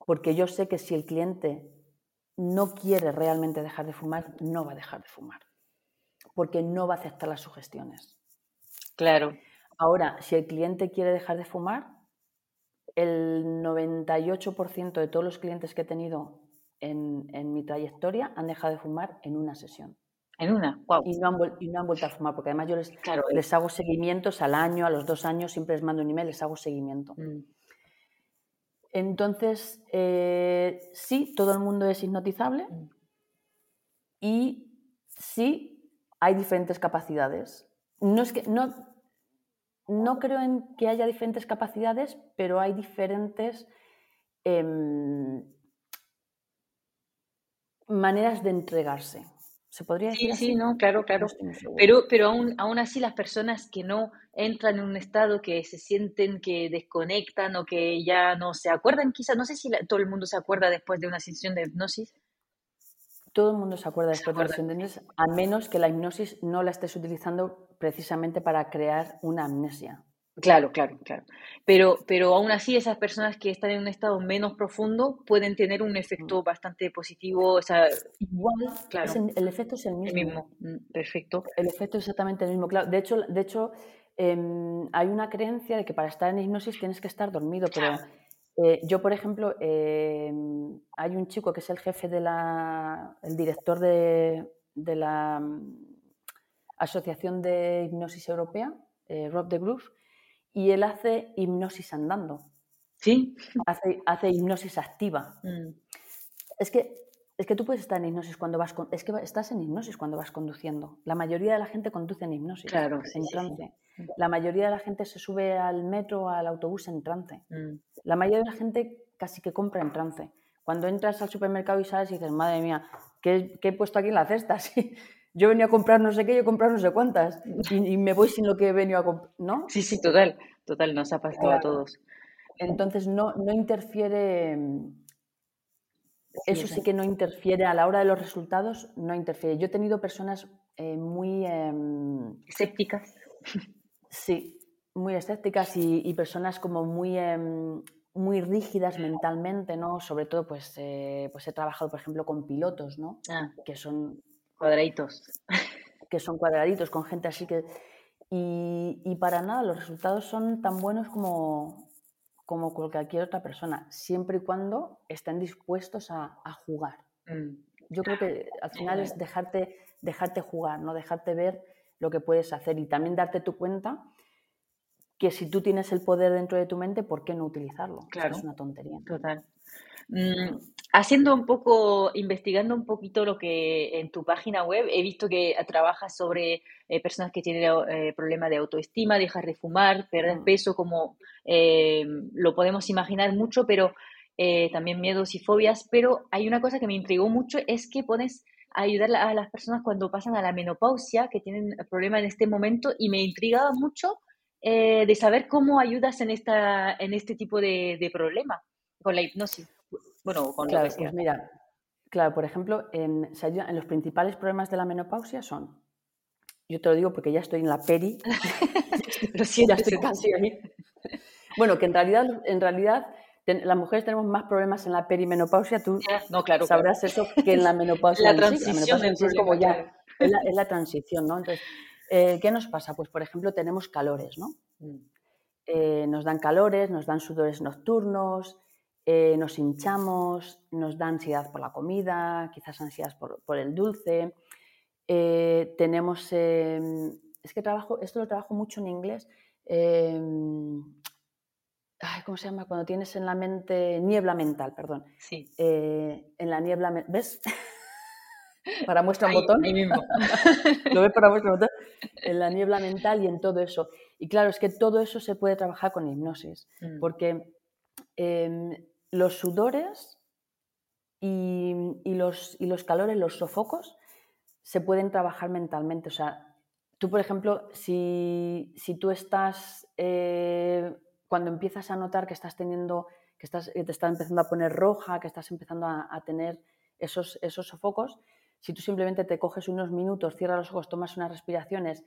S2: Porque yo sé que si el cliente no quiere realmente dejar de fumar, no va a dejar de fumar. Porque no va a aceptar las sugestiones.
S3: Claro,
S2: Ahora, si el cliente quiere dejar de fumar, el 98% de todos los clientes que he tenido en, en mi trayectoria han dejado de fumar en una sesión.
S3: en una, wow.
S2: Y no han, y no han vuelto a fumar, porque además yo les,
S3: Claro,
S2: les hago seguimientos al año, a los dos años, siempre les mando un email, les hago seguimiento.
S3: mm,
S2: Entonces, eh, sí, todo el mundo es hipnotizable
S3: Mm.
S2: y sí, hay diferentes capacidades. No, es que, no, no creo en que haya diferentes capacidades, pero hay diferentes em, maneras de entregarse. ¿Se podría decir
S3: Sí,
S2: así?
S3: sí, no, claro, claro. Pero, pero aún, aún así las personas que no entran en un estado que se sienten que desconectan o que ya no se acuerdan, quizás, no sé si la- todo el mundo se acuerda después de una sesión de hipnosis.
S2: Todo el mundo se acuerda después de
S3: acuerda.
S2: sesión de hipnosis, a menos que la hipnosis no la estés utilizando precisamente para crear una amnesia.
S3: Claro, claro, claro. Pero, pero aún así esas personas que están en un estado menos profundo pueden tener un efecto bastante positivo, o sea,
S2: Igual,
S3: Claro.
S2: es el, el efecto es el
S3: el
S2: mismo.
S3: Mm, Perfecto.
S2: El efecto es exactamente el mismo. Claro, de hecho, de hecho em, hay una creencia de que para estar en hipnosis tienes que estar dormido, pero eh, yo, por ejemplo, em, hay un chico que es el jefe de la, el director de, de la mm, Asociación de Hipnosis Europea, eh, Rob de Groove, y él hace hipnosis andando,
S3: ¿Sí?
S2: hace, hace hipnosis activa.
S3: Mm,
S2: Es que, es que tú puedes estar en hipnosis cuando vas con- es que estás en hipnosis cuando vas conduciendo. La mayoría de la gente conduce en hipnosis,
S3: Claro, sí,
S2: en
S3: sí, sí.
S2: trance. La mayoría de la gente se sube al metro o al autobús en trance.
S3: mm,
S2: La mayoría de la gente casi que compra en trance. Cuando entras al supermercado y sales y dices, madre mía, ¿qué, qué he puesto aquí en la cesta? (laughs) Sí, yo venía a comprar no sé qué, yo he comprado no sé cuántas. Y, y me voy sin lo que he venido a comprar, ¿no?
S3: Sí, sí, total, total, nos ha pasado a todos.
S2: Entonces no, no interfiere, eso sí que no interfiere, a la hora de los resultados no interfiere. Yo he tenido personas eh, muy, em,
S3: Escépticas.
S2: sí, muy escépticas y, y personas como muy, em, muy rígidas mentalmente, ¿no? Sobre todo, pues, eh, pues he trabajado, por ejemplo, con pilotos, ¿no?
S3: Ah,
S2: Que son,
S3: cuadraditos.
S2: que son cuadraditos, con gente así que... Y, y para nada, los resultados son tan buenos como, como cualquier otra persona, siempre y cuando estén dispuestos a, a jugar.
S3: Mm,
S2: Yo creo que al final es dejarte, dejarte jugar, ¿no? dejarte ver lo que puedes hacer y también darte tu cuenta que si tú tienes el poder dentro de tu mente, ¿por qué no utilizarlo?
S3: Claro.
S2: Es una tontería.
S3: Total. Mm, haciendo un poco, investigando un poquito lo que en tu página web, he visto que trabajas sobre eh, personas que tienen eh, problemas de autoestima, dejar de fumar, perder
S2: Mm.
S3: peso, como eh, lo podemos imaginar mucho, pero eh, también miedos y fobias. Pero hay una cosa que me intrigó mucho, es que pones a ayudar a las personas cuando pasan a la menopausia, que tienen problemas en este momento, y me intrigaba mucho eh, de saber cómo ayudas en, esta, en este tipo de, de problema con la hipnosis. Bueno, con lo
S2: Claro,
S3: que
S2: pues mira, claro, por ejemplo, en, los principales problemas de la menopausia son, yo te lo digo porque ya estoy en la peri, (laughs) (laughs)
S3: Lo
S2: ya
S3: siento,
S2: estoy
S3: siento.
S2: casi ahí. Bueno, que en realidad, en realidad ten- las mujeres tenemos más problemas en la perimenopausia, tú
S3: Ya, No, claro, claro.
S2: sabrás eso que en la (laughs) menopausia
S3: La
S2: en sí. La
S3: transición
S2: menopausia sí es como ya,
S3: claro.
S2: es la, es la transición, ¿no? Entonces, eh, ¿qué nos pasa? Pues, por ejemplo, tenemos calores, ¿no?
S3: Mm,
S2: Eh, nos dan calores, nos dan sudores nocturnos, eh, nos hinchamos, nos da ansiedad por la comida, quizás ansiedad por, por el dulce. Eh, tenemos, eh, es que trabajo, esto lo trabajo mucho en inglés. ay, ¿Cómo se llama? Cuando tienes en la mente niebla mental, perdón.
S3: Sí.
S2: Eh, en la niebla, ¿ves? (laughs) Para muestra un
S3: Ahí,
S2: botón.
S3: ahí mismo. (laughs)
S2: Lo ves para vuestro botón. En la niebla mental y en todo eso. Y claro, es que todo eso se puede trabajar con hipnosis,
S3: Mm,
S2: porque em, los sudores y, los, y los calores, los sofocos, se pueden trabajar mentalmente. O sea, tú, por ejemplo, si, si tú estás, eh, cuando empiezas a notar que estás teniendo, que, estás, te está empezando a poner roja, que estás empezando a, a tener esos, esos sofocos, si tú simplemente te coges unos minutos, cierras los ojos, tomas unas respiraciones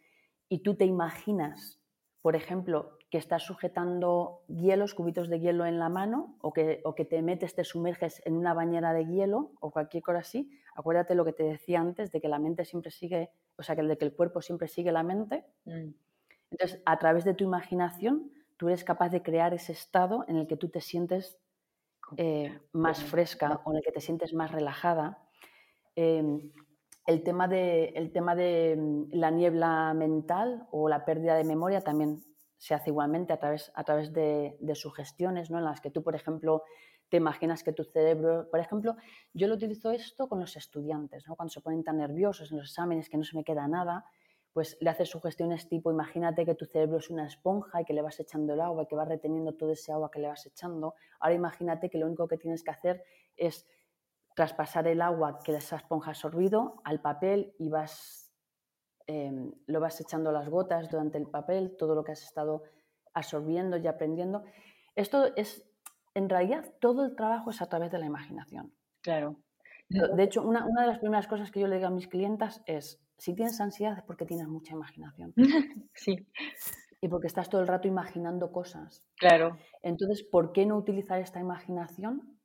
S2: y tú te imaginas, por ejemplo, que estás sujetando hielos, cubitos de hielo en la mano o que, o que te metes, te sumerges en una bañera de hielo o cualquier cosa así, acuérdate lo que te decía antes de que la mente siempre sigue, o sea, que de que el cuerpo siempre sigue la mente.
S3: mm,
S2: Entonces, a través de tu imaginación, tú eres capaz de crear ese estado en el que tú te sientes eh, más fresca o en el que te sientes más relajada. Eh, el tema, de, el tema de mm, la niebla mental o la pérdida de memoria también se hace igualmente a través, a través de, sugestiones, ¿no? en las que tú, por ejemplo, te imaginas que tu cerebro, por ejemplo, yo lo utilizo esto con los estudiantes, ¿no? cuando se ponen tan nerviosos en los exámenes que no se me queda nada, pues le haces sugestiones tipo, imagínate que tu cerebro es una esponja y que le vas echando el agua y que vas reteniendo todo ese agua que le vas echando. Ahora imagínate que lo único que tienes que hacer es traspasar el agua que esa esponja ha absorbido al papel y vas, eh, lo vas echando las gotas durante el papel, todo lo que has estado absorbiendo y aprendiendo. Esto es, en realidad, todo el trabajo es a través de la imaginación.
S3: Claro.
S2: De hecho, una, una de las primeras cosas que yo le digo a mis clientas es, si tienes ansiedad es porque tienes mucha imaginación (laughs)
S3: Sí,
S2: y porque estás todo el rato imaginando cosas.
S3: claro,
S2: Entonces, ¿por qué no utilizar esta imaginación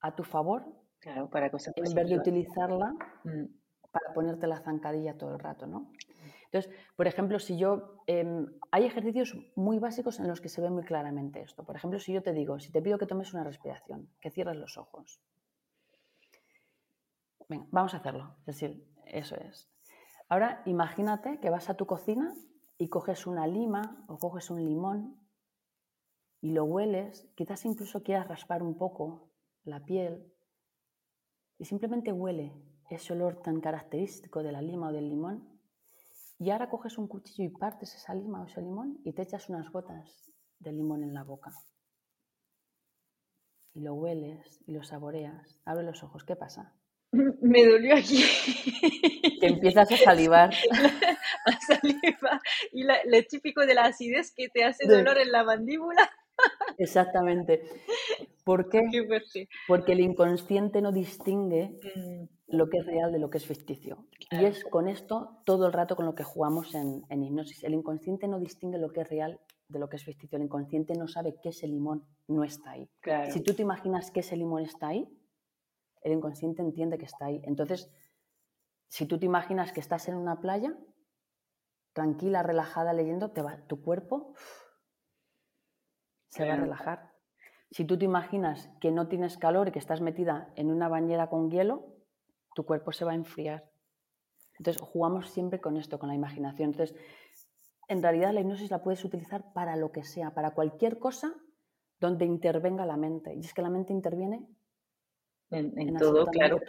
S2: a tu favor
S3: claro, para cosas
S2: en vez de utilizarla
S3: Mm,
S2: para ponerte la zancadilla todo el rato, ¿no? Entonces, por ejemplo, si yo... em, hay ejercicios muy básicos en los que se ve muy claramente esto. Por ejemplo, si yo te digo, si te pido que tomes una respiración, que cierres los ojos. Venga, vamos a hacerlo. Es decir, eso es. Ahora, imagínate que vas a tu cocina y coges una lima o coges un limón y lo hueles, quizás incluso quieras raspar un poco la piel y simplemente huele ese olor tan característico de la lima o del limón. Y ahora coges un cuchillo y partes esa lima o ese limón y te echas unas gotas de limón en la boca. Y lo hueles y lo saboreas. Abre los ojos, ¿qué pasa? (laughs)
S3: Me dolió aquí. (laughs)
S2: Que empiezas a salivar. (laughs)
S3: La saliva y la, lo típico de la acidez que te hace dolor en la mandíbula.
S2: Exactamente. ¿Por qué?
S3: Fuerte.
S2: Porque el inconsciente no distingue
S3: Mm,
S2: lo que es real de lo que es ficticio. Y es con esto todo el rato con lo que jugamos en, en hipnosis. El inconsciente no distingue lo que es real de lo que es ficticio. El inconsciente no sabe que ese limón no está ahí.
S3: Claro.
S2: Si tú te imaginas que ese limón está ahí, el inconsciente entiende que está ahí. Entonces, si tú te imaginas que estás en una playa, tranquila, relajada, leyendo, te va, tu cuerpo se va a relajar. Si tú te imaginas que no tienes calor y que estás metida en una bañera con hielo, tu cuerpo se va a enfriar. Entonces, jugamos siempre con esto, con la imaginación. Entonces, en realidad la hipnosis la puedes utilizar para lo que sea, para cualquier cosa donde intervenga la mente. Y es que la mente interviene
S3: en, todo, claro.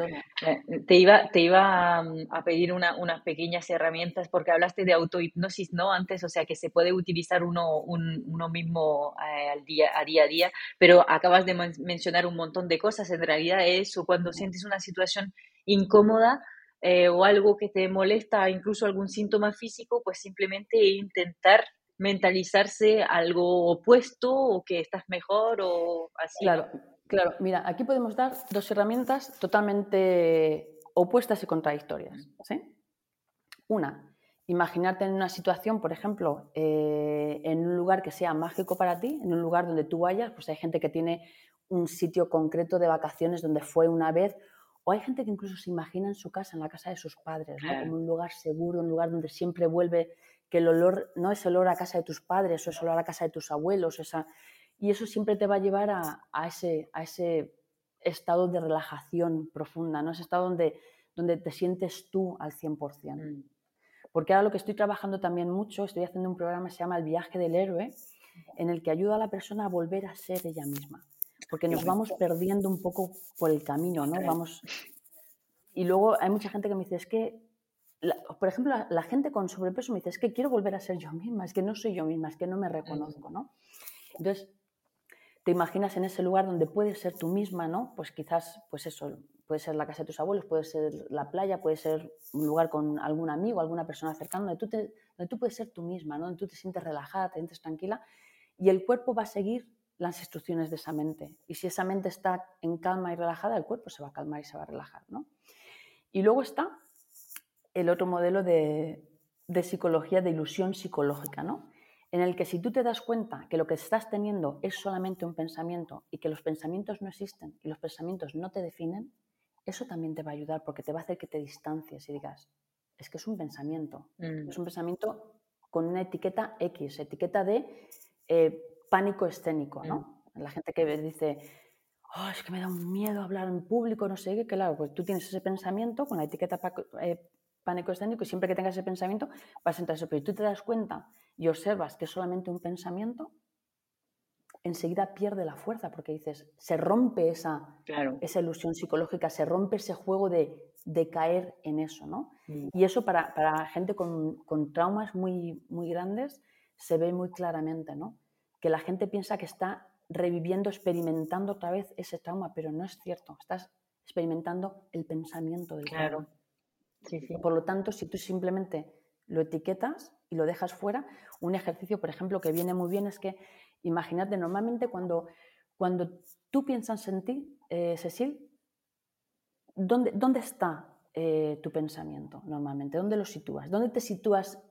S3: Eh, te iba, te iba mm, a, pedir unas pequeñas herramientas porque hablaste de autohipnosis, ¿no? Antes, o sea, que se puede utilizar uno, uno mismo eh, al día, a día a día, pero acabas de mencionar un montón de cosas. En realidad eso, cuando sientes una situación incómoda eh, o algo que te molesta, incluso algún síntoma físico, pues simplemente intentar mentalizarse algo opuesto o que estás mejor o así.
S2: Claro. Claro, mira, aquí podemos dar dos herramientas totalmente opuestas y contradictorias. Una, imaginarte en una situación, por ejemplo, eh, en un lugar que sea mágico para ti, en un lugar donde tú vayas, pues hay gente que tiene un sitio concreto de vacaciones donde fue una vez, o hay gente que incluso se imagina en su casa, en la casa de sus padres, como un lugar seguro, un lugar donde siempre vuelve, que el olor no es el olor a casa de tus padres, o es olor a casa de tus abuelos, esa, y eso siempre te va a llevar a, ese, a ese estado de relajación profunda, ¿no? ese estado donde, donde te sientes tú al 100%. Mm. Porque ahora lo que estoy trabajando también mucho, estoy haciendo un programa que se llama El viaje del héroe, en el que ayuda a la persona a volver a ser ella misma. Porque nos vamos perdiendo un poco por el camino, ¿no? Vamos... Y luego hay mucha gente que me dice, es que, por ejemplo, la, gente con sobrepeso me dice, es que quiero volver a ser yo misma, es que no soy yo misma, es que no me reconozco, ¿no? Entonces, te imaginas en ese lugar donde puedes ser tú misma, ¿no? Pues quizás, pues eso, puede ser la casa de tus abuelos, puede ser la playa, puede ser un lugar con algún amigo, alguna persona cercana, donde tú, te, puedes ser tú misma, ¿no? Donde tú te sientes relajada, te sientes tranquila y el cuerpo va a seguir las instrucciones de esa mente. Y si esa mente está en calma y relajada, el cuerpo se va a calmar y se va a relajar, ¿no? Y luego está el otro modelo de, de psicología, de ilusión psicológica, ¿no? En el que si tú te das cuenta que lo que estás teniendo es solamente un pensamiento y que los pensamientos no existen y los pensamientos no te definen, eso también te va a ayudar porque te va a hacer que te distancies y digas, es que es un pensamiento, mm. es un pensamiento con una etiqueta X, etiqueta de eh, pánico escénico, ¿no? Mm. La gente que dice, oh, es que me da un miedo hablar en público, no sé qué, claro, pues tú tienes ese pensamiento con la etiqueta eh, pánico escénico y siempre que tengas ese pensamiento vas a entrar eso. Pero tú te das cuenta y observas que es solamente un pensamiento, enseguida pierde la fuerza porque dices, se rompe esa, esa ilusión psicológica, se rompe ese juego de, caer en eso, ¿no? Mm. Y eso para, gente con, traumas muy, muy grandes se ve muy claramente, ¿no? Que la gente piensa que está reviviendo, experimentando otra vez ese trauma, pero no es cierto, estás experimentando el pensamiento del
S3: claro.
S2: Por lo tanto, si tú simplemente lo etiquetas y lo dejas fuera, un ejercicio, por ejemplo, que viene muy bien es que, imagínate, normalmente cuando, cuando tú piensas en ti, eh, Cecil, ¿dónde, dónde está eh, tu pensamiento normalmente? ¿Dónde lo sitúas? ¿Dónde te sitúas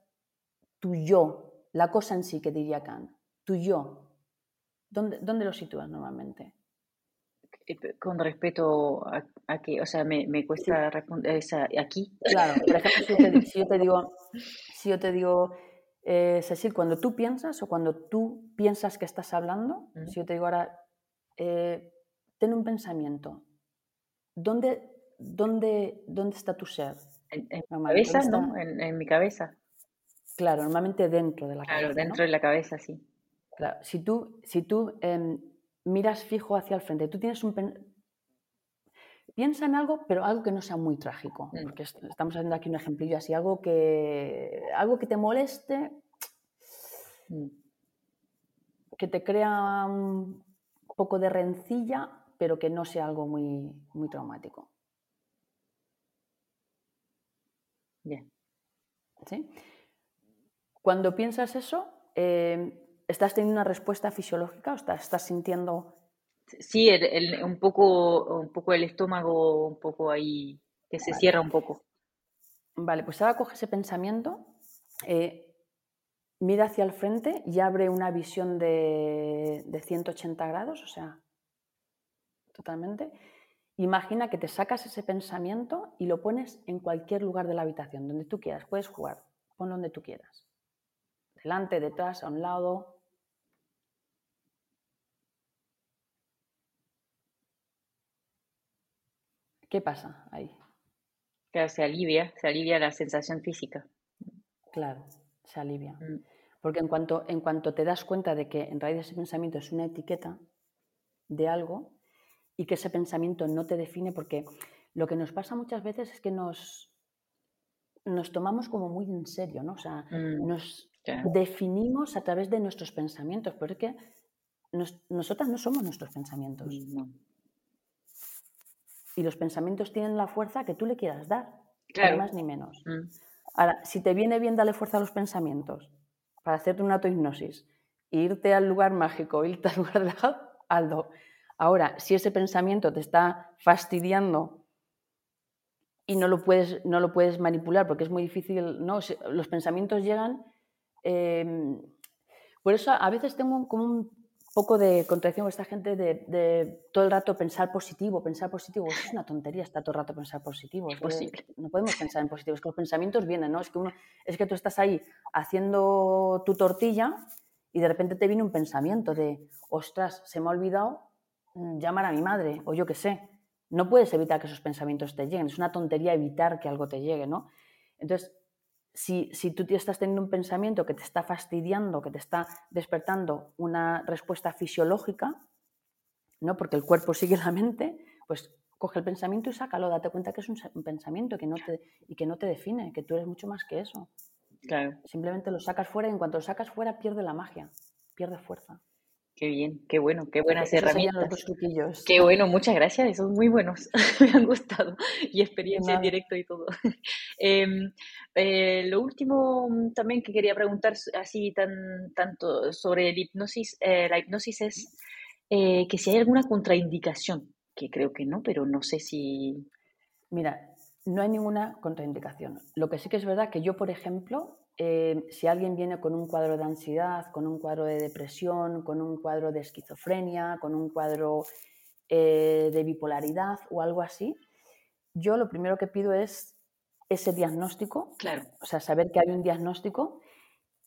S2: tu yo, la cosa en sí que diría Kant? Tu yo. ¿Dónde, dónde lo sitúas normalmente?
S3: Eh, con respecto a, que, o sea, me, me cuesta responder aquí.
S2: Claro, por ejemplo, si yo te, digo, si yo te digo, eh, Cecil, cuando tú piensas o cuando tú piensas que estás hablando, si yo te digo ahora, eh, ten un pensamiento, ¿dónde, dónde, dónde está tu ser?
S3: En, mi cabeza, ¿no? En, mi cabeza.
S2: Claro, normalmente dentro de la cabeza.
S3: Claro, dentro de la cabeza, sí.
S2: Claro, si tú, si tú em, miras fijo hacia el frente. Tú tienes un... Piensa en algo, pero algo que no sea muy trágico. Mm. Porque estamos haciendo aquí un ejemplillo así, algo que, algo que te moleste, mm. que te crea un poco de rencilla, pero que no sea algo muy, muy traumático.
S3: Bien.
S2: ¿Sí? Cuando piensas eso, eh, ¿Estás teniendo una respuesta fisiológica o estás, sintiendo...?
S3: Sí, un, poco, un poco el estómago, un poco ahí, que se cierra un poco.
S2: Vale, pues ahora coge ese pensamiento, eh, mira hacia el frente y abre una visión de, de 180 grados, o sea, totalmente. Imagina que te sacas ese pensamiento y lo pones en cualquier lugar de la habitación, donde tú quieras. Puedes jugar, pon donde tú quieras. Delante, detrás, a un lado, ¿Qué pasa ahí?
S3: Claro, se alivia, se alivia la sensación física.
S2: Claro, se alivia. Mm. Porque en cuanto, en cuanto te das cuenta de que en realidad ese pensamiento es una etiqueta de algo, y que ese pensamiento no te define, porque lo que nos pasa muchas veces es que nos, nos tomamos como muy en serio, ¿no? O sea,
S3: Mm,
S2: nos definimos a través de nuestros pensamientos, porque nos- nosotras no somos nuestros pensamientos.
S3: No.
S2: Y los pensamientos tienen la fuerza que tú le quieras dar,
S3: Claro.
S2: ni más ni menos.
S3: Mm,
S2: Ahora, si te viene bien darle fuerza a los pensamientos para hacerte una autohipnosis, e irte al lugar mágico, irte al lugar relajado, (laughs) hazlo. Ahora, si ese pensamiento te está fastidiando y no lo puedes, no lo puedes manipular porque es muy difícil, ¿no? Los pensamientos llegan. eh, por eso a veces tengo como un poco de contradicción con esta gente de, de todo el rato pensar positivo, pensar positivo. Eso es una tontería, está todo el rato pensar positivo. Es que
S3: Imposible.
S2: no podemos pensar en positivo, es que los pensamientos vienen, ¿no? Es que, uno, es que tú estás ahí haciendo tu tortilla y de repente te viene un pensamiento de, ostras, se me ha olvidado mm, llamar a mi madre, o yo qué sé. No puedes evitar que esos pensamientos te lleguen, es una tontería evitar que algo te llegue, ¿no? Entonces, si, si tú te estás teniendo un pensamiento que te está fastidiando, que te está despertando una respuesta fisiológica, ¿no? porque el cuerpo sigue la mente, pues coge el pensamiento y sácalo, date cuenta que es un, pensamiento que no te, y que no te define, que tú eres mucho más que eso.
S3: Claro.
S2: Simplemente lo sacas fuera y en cuanto lo sacas fuera pierde la magia, pierde fuerza.
S3: Qué bien, qué bueno, qué buenas
S2: Esos los
S3: herramientas. Qué bueno, muchas gracias, son muy buenos, (laughs) me han gustado y experiencia en directo y todo. (laughs) Em, eh, lo último mm, también que quería preguntar así tan tanto sobre el hipnosis, eh, la hipnosis es eh, que si hay alguna contraindicación, que creo que no, pero no sé si...
S2: Mira, no hay ninguna contraindicación. Lo que sí que es verdad que yo, por ejemplo, eh, si alguien viene con un cuadro de ansiedad, con un cuadro de depresión, con un cuadro de esquizofrenia, con un cuadro eh, de bipolaridad o algo así, yo lo primero que pido es ese diagnóstico,
S3: Claro,
S2: o sea, saber que hay un diagnóstico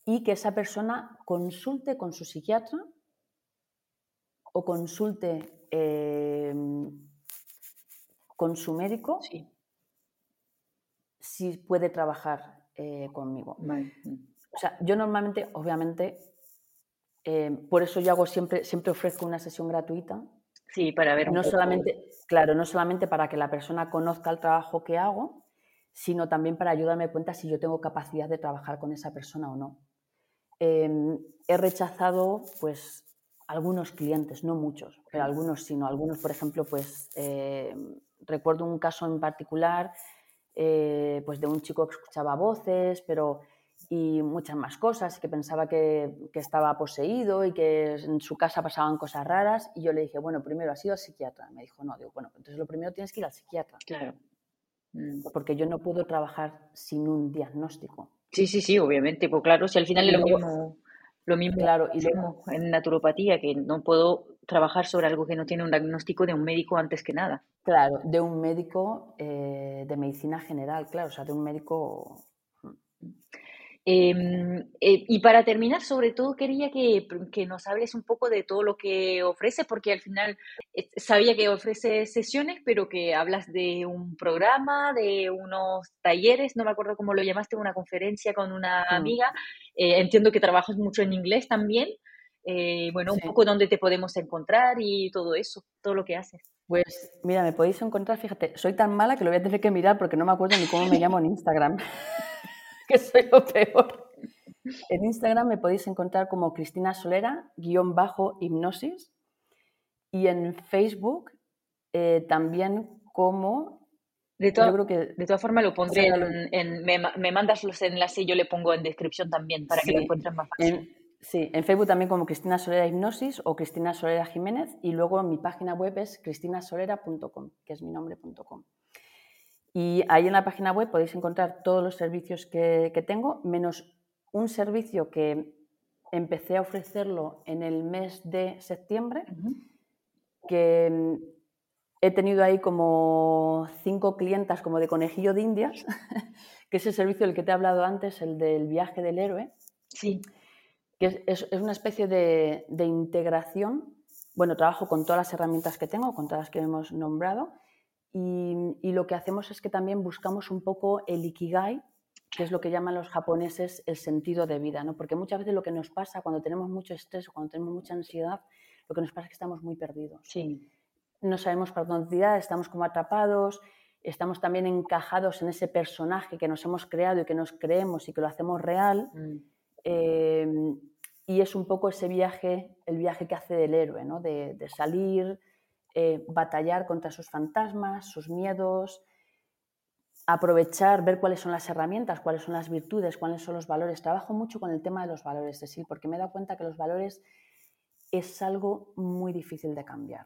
S2: y que esa persona consulte con su psiquiatra o consulte eh, con su médico
S3: sí,
S2: si puede trabajar eh, conmigo.
S3: vale,
S2: O sea, yo normalmente, obviamente, eh, por eso yo hago siempre, siempre ofrezco una sesión gratuita.
S3: Sí, para ver
S2: No solamente, claro, no solamente para que la persona conozca el trabajo que hago, sino también para ayudarme a cuenta si yo tengo capacidad de trabajar con esa persona o no. Eh, he rechazado, pues, algunos clientes, no muchos, pero algunos sí, no. Algunos, por ejemplo, pues, eh, recuerdo un caso en particular, eh, pues, de un chico que escuchaba voces, pero y muchas más cosas, que pensaba que, que estaba poseído y que en su casa pasaban cosas raras. Y yo le dije, bueno, primero, ¿has ido al psiquiatra? Me dijo, no. Digo, bueno, entonces lo primero tienes que ir al psiquiatra,
S3: Claro. Mm.
S2: porque yo no puedo trabajar sin un diagnóstico.
S3: Sí, sí, sí, obviamente, pues claro, si al final
S2: Y
S3: es lo
S2: luego-
S3: mismo, lo mismo
S2: Claro, y
S3: hacemos en naturopatía, que no puedo trabajar sobre algo que no tiene un diagnóstico de un médico antes que nada.
S2: Claro, de un médico eh, de medicina general, claro, o sea, de un médico...
S3: Em, eh, y para terminar, sobre todo quería que, que nos hables un poco de todo lo que ofrece, porque al final eh, sabía que ofrece sesiones, pero que hablas de un programa, de unos talleres, no me acuerdo cómo lo llamaste, una conferencia con una
S2: Mm.
S3: amiga. Entiendo que trabajas mucho en inglés también. Eh, bueno, un poco dónde te podemos encontrar y todo eso, todo lo que haces.
S2: Pues mira, me podéis encontrar, fíjate, soy tan mala que lo voy a tener que mirar porque no me acuerdo ni cómo me llamo en Instagram, (laughs) que soy lo peor. En Instagram me podéis encontrar como Cristina Solera, guion bajo hipnosis, y en Facebook eh, también como,
S3: De
S2: yo
S3: todas
S2: creo que
S3: De todas formas, lo pondré
S2: Sácalo.
S3: en, en- me, ma- me mandas los enlaces y yo le pongo en descripción también para que lo
S2: Sí,
S3: encuentres más fácil.
S2: En, sí, en Facebook también como Cristina Solera Hipnosis o Cristina Solera Jiménez y luego mi página web es cristinasolera.com, que es mi nombre.com. Y ahí en la página web podéis encontrar todos los servicios que, que tengo, menos un servicio que empecé a ofrecerlo en el mes de septiembre, que mm, he tenido ahí como cinco clientas como de conejillo de indias, (laughs) que es el servicio del que te he hablado antes, el del viaje del héroe.
S3: Sí,
S2: que es, es- es una especie de, de integración. Bueno, trabajo con todas las herramientas que tengo, con todas las que hemos nombrado, y, y lo que hacemos es que también buscamos un poco el ikigai, que es lo que llaman los japoneses el sentido de vida, ¿no? Porque muchas veces lo que nos pasa cuando tenemos mucho estrés o cuando tenemos mucha ansiedad, lo que nos pasa es que estamos muy perdidos.
S3: sí,
S2: no sabemos para dónde ir, estamos como atrapados, estamos también encajados en ese personaje que nos hemos creado y que nos creemos y que lo hacemos real. Mm. Em, y es un poco ese viaje, el viaje que hace del héroe, ¿no? de, salir, eh, batallar contra sus fantasmas, sus miedos, aprovechar, ver cuáles son las herramientas, cuáles son las virtudes, cuáles son los valores. Trabajo mucho con el tema de los valores, sí, porque me he dado cuenta que los valores es algo muy difícil de cambiar.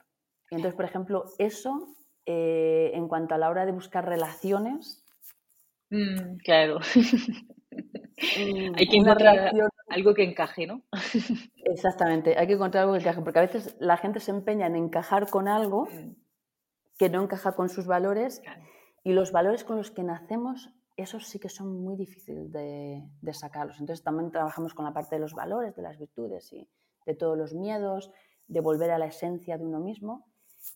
S2: entonces, por ejemplo, eso eh, en cuanto a la hora de buscar relaciones.
S3: Mm, claro. (laughs) Hay que encontrar algo que encaje, ¿no? (laughs)
S2: Exactamente, hay que encontrar algo que encaje, porque a veces la gente se empeña en encajar con algo mm. que no encaja con sus valores y los valores con los que nacemos, esos sí que son muy difíciles de, de sacarlos. Entonces también trabajamos con la parte de los valores, de las virtudes y de todos los miedos, de volver a la esencia de uno mismo.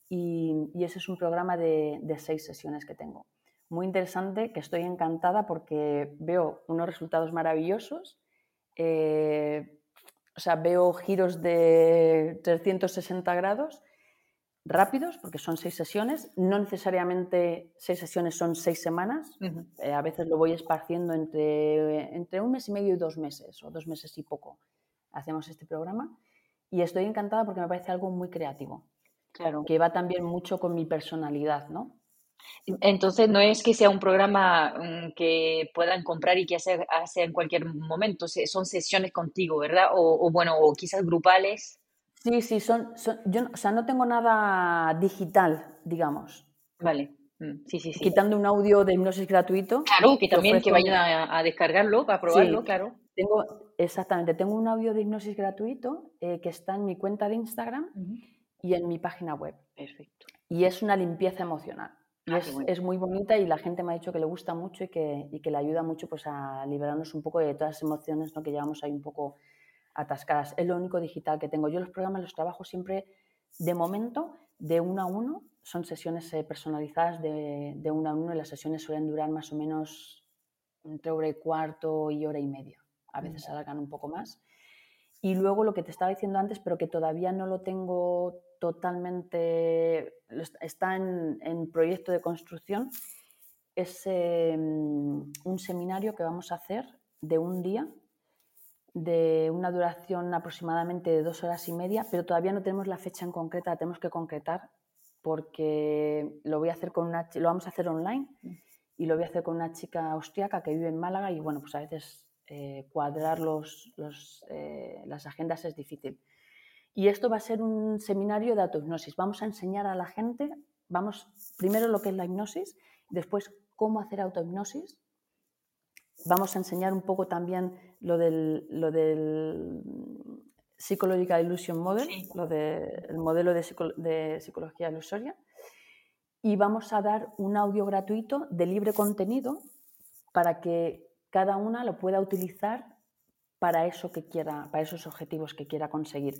S2: Y, ese es un programa de, seis sesiones que tengo. Muy interesante, que estoy encantada porque veo unos resultados maravillosos. Eh, o sea, veo giros de 360 grados rápidos, porque son seis sesiones. No necesariamente seis sesiones son seis semanas. Eh, a veces lo voy esparciendo entre, entre un mes y medio y dos meses, o dos meses y poco. Hacemos este programa. Y estoy encantada porque me parece algo muy creativo. Claro. Que va también mucho con mi personalidad, ¿no?
S3: Entonces, no es que sea un programa mm, que puedan comprar y que hacer, en cualquier momento, son sesiones contigo, ¿verdad? O, bueno, o quizás grupales.
S2: Sí, sí, son, yo, o sea, no tengo nada digital, digamos.
S3: Vale. Mm, sí, sí, sí.
S2: Quitando un audio de hipnosis gratuito.
S3: Claro, que también que vayan a, descargarlo, para probarlo, claro.
S2: Tengo, exactamente, tengo un audio de hipnosis gratuito eh, que está en mi cuenta de Instagram y en mi página web.
S3: Perfecto.
S2: Y es una limpieza emocional. Ah, es, muy bonita y la gente me ha dicho que le gusta mucho y que, y que le ayuda mucho pues, a liberarnos un poco de todas las emociones ¿no? que llevamos ahí un poco atascadas. Es lo único digital que tengo. Yo los programas los trabajo siempre de momento de uno a uno. Son sesiones eh, personalizadas de, de uno a uno y las sesiones suelen durar más o menos entre hora y cuarto y hora y media. A veces se alargan un poco más. Y luego lo que te estaba diciendo antes, pero que todavía no lo tengo totalmente, está en, proyecto de construcción, es em, un seminario que vamos a hacer de un día, de una duración aproximadamente de dos horas y media, pero todavía no tenemos la fecha en concreta, la tenemos que concretar porque lo voy a hacer con una, lo vamos a hacer online y lo voy a hacer con una chica austriaca que vive en Málaga y bueno, pues a veces eh, cuadrar los, eh, las agendas es difícil. Y esto va a ser un seminario de autohipnosis. Vamos a enseñar a la gente, vamos primero lo que es la hipnosis, después cómo hacer autohipnosis. Vamos a enseñar un poco también lo del, lo del Psychological Illusion Model, lo del modelo de, de psicología ilusoria. Y vamos a dar un audio gratuito de libre contenido para que cada una lo pueda utilizar para eso que quiera, para esos objetivos que quiera conseguir.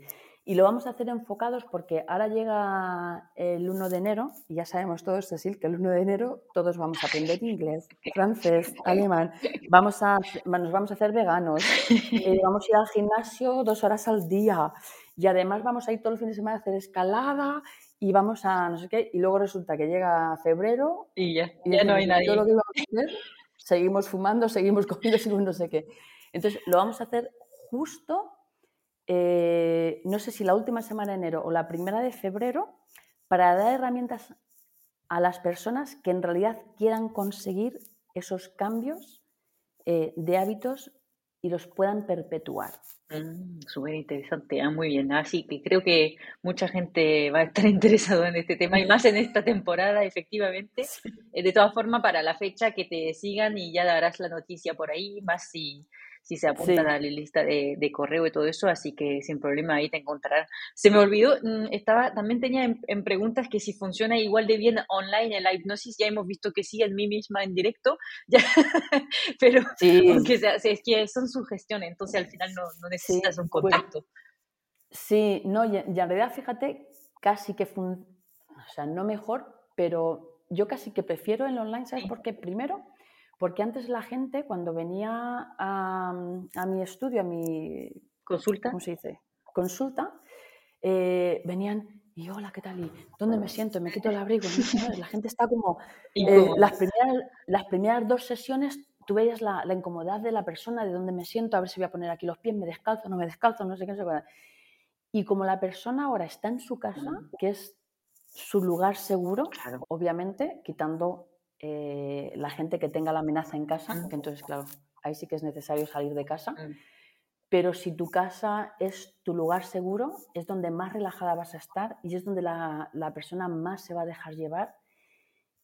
S2: Y lo vamos a hacer enfocados porque ahora llega el 1 de enero, y ya sabemos todos, Cecil, que el 1 de enero todos vamos a aprender inglés, (laughs) francés, alemán, vamos a, nos vamos a hacer veganos, (laughs) eh, vamos a ir al gimnasio dos horas al día, y además vamos a ir todos los fines de semana a hacer escalada, y vamos a no sé qué, y luego resulta que llega febrero
S3: y ya, ya no hay nadie.
S2: Todo lo que a hacer seguimos fumando, (laughs) seguimos comiendo, seguimos no sé qué. Entonces, lo vamos a hacer justo, eh, no sé si la última semana de enero o la primera de febrero, para dar herramientas a las personas que en realidad quieran conseguir esos cambios eh, de hábitos y los puedan perpetuar.
S3: Mm, Súper interesante, ah, muy bien. Así que creo que mucha gente va a estar (laughs) interesada en este tema y más en esta temporada, efectivamente. Eh, de todas formas, para la fecha que te sigan y ya darás la noticia por ahí, más si si se apuntan a la lista de, correo y todo eso, así que sin problema ahí te encontrarán. Se me olvidó, mm, estaba, también tenía en, preguntas que si funciona igual de bien online en la hipnosis, ya hemos visto que sí, en mí misma en directo, (laughs) ya, pero porque es que son sugestiones, entonces al final no, necesitas un contacto.
S2: sí, no, y, en realidad fíjate, casi que, funciona, o sea, no mejor, pero yo casi que prefiero el online, ¿sabes por qué? Primero, porque antes la gente, cuando venía a, mi estudio, a mi
S3: consulta,
S2: ¿cómo se dice? Consulta, eh, venían, y hola, ¿qué tal? ¿Y dónde me siento? Me quito el abrigo. La gente está como... Eh, las, primeras, las primeras dos sesiones tú veías la, la, incomodidad de la persona, de dónde me siento, a ver si voy a poner aquí los pies, me descalzo, no me descalzo, no sé qué, no sé qué. Y como la persona ahora está en su casa, que es su lugar seguro, obviamente, quitando eh, la gente que tenga la amenaza en casa, que entonces, claro, ahí sí que es necesario salir de casa. Mm. Pero si tu casa es tu lugar seguro, es donde más relajada vas a estar y es donde la, persona más se va a dejar llevar.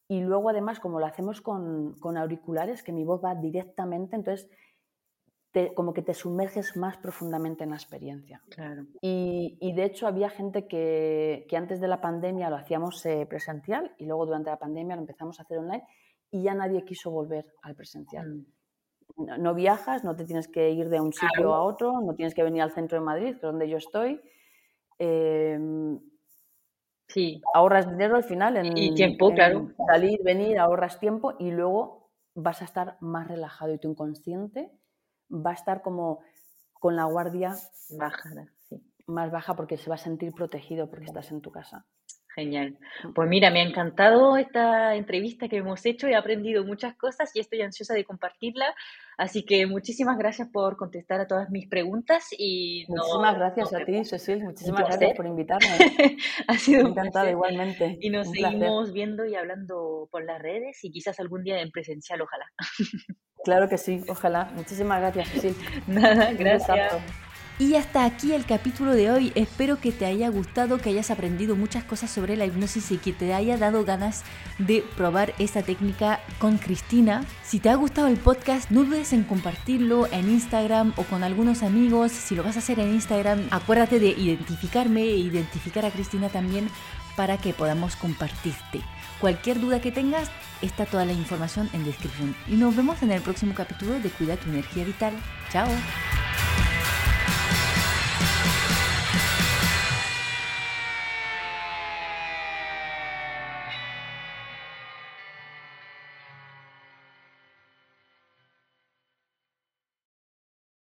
S2: Y luego, además, como lo hacemos con, auriculares, que mi voz va directamente, entonces como que te sumerges más profundamente en la experiencia.
S3: Claro.
S2: Y, de hecho había gente que, antes de la pandemia lo hacíamos eh, presencial y luego durante la pandemia lo empezamos a hacer online y ya nadie quiso volver al presencial. Mm no viajas, no te tienes que ir de un sitio a otro, no tienes que venir al centro de Madrid, que es donde yo estoy. Em,
S3: sí.
S2: Ahorras dinero al final en,
S3: y tiempo, claro.
S2: salir, venir, ahorras tiempo y luego vas a estar más relajado y tu inconsciente va a estar como con la guardia
S3: baja,
S2: más baja porque se va a sentir protegido porque estás en tu casa.
S3: Genial. Pues mira, me ha encantado esta entrevista que hemos hecho, he aprendido muchas cosas y estoy ansiosa de compartirla. Así que muchísimas gracias por contestar a todas mis preguntas y
S2: muchísimas gracias a ti, Cecil, muchísimas gracias por invitarme. (laughs)
S3: ha sido
S2: encantado igualmente.
S3: Y nos seguimos viendo y hablando por las redes y quizás algún día en presencial, ojalá. (laughs)
S2: Claro que sí, ojalá. Muchísimas gracias, Cecil. (laughs)
S3: Nada, gracias.
S1: Y hasta aquí el capítulo de hoy. Espero que te haya gustado, que hayas aprendido muchas cosas sobre la hipnosis y que te haya dado ganas de probar esta técnica con Cristina. Si te ha gustado el podcast, no dudes en compartirlo en Instagram o con algunos amigos. Si lo vas a hacer en Instagram, acuérdate de identificarme e identificar a Cristina también para que podamos compartirte. Cualquier duda que tengas, está toda la información en descripción. Y nos vemos en el próximo capítulo de Cuida tu energía vital. Chao.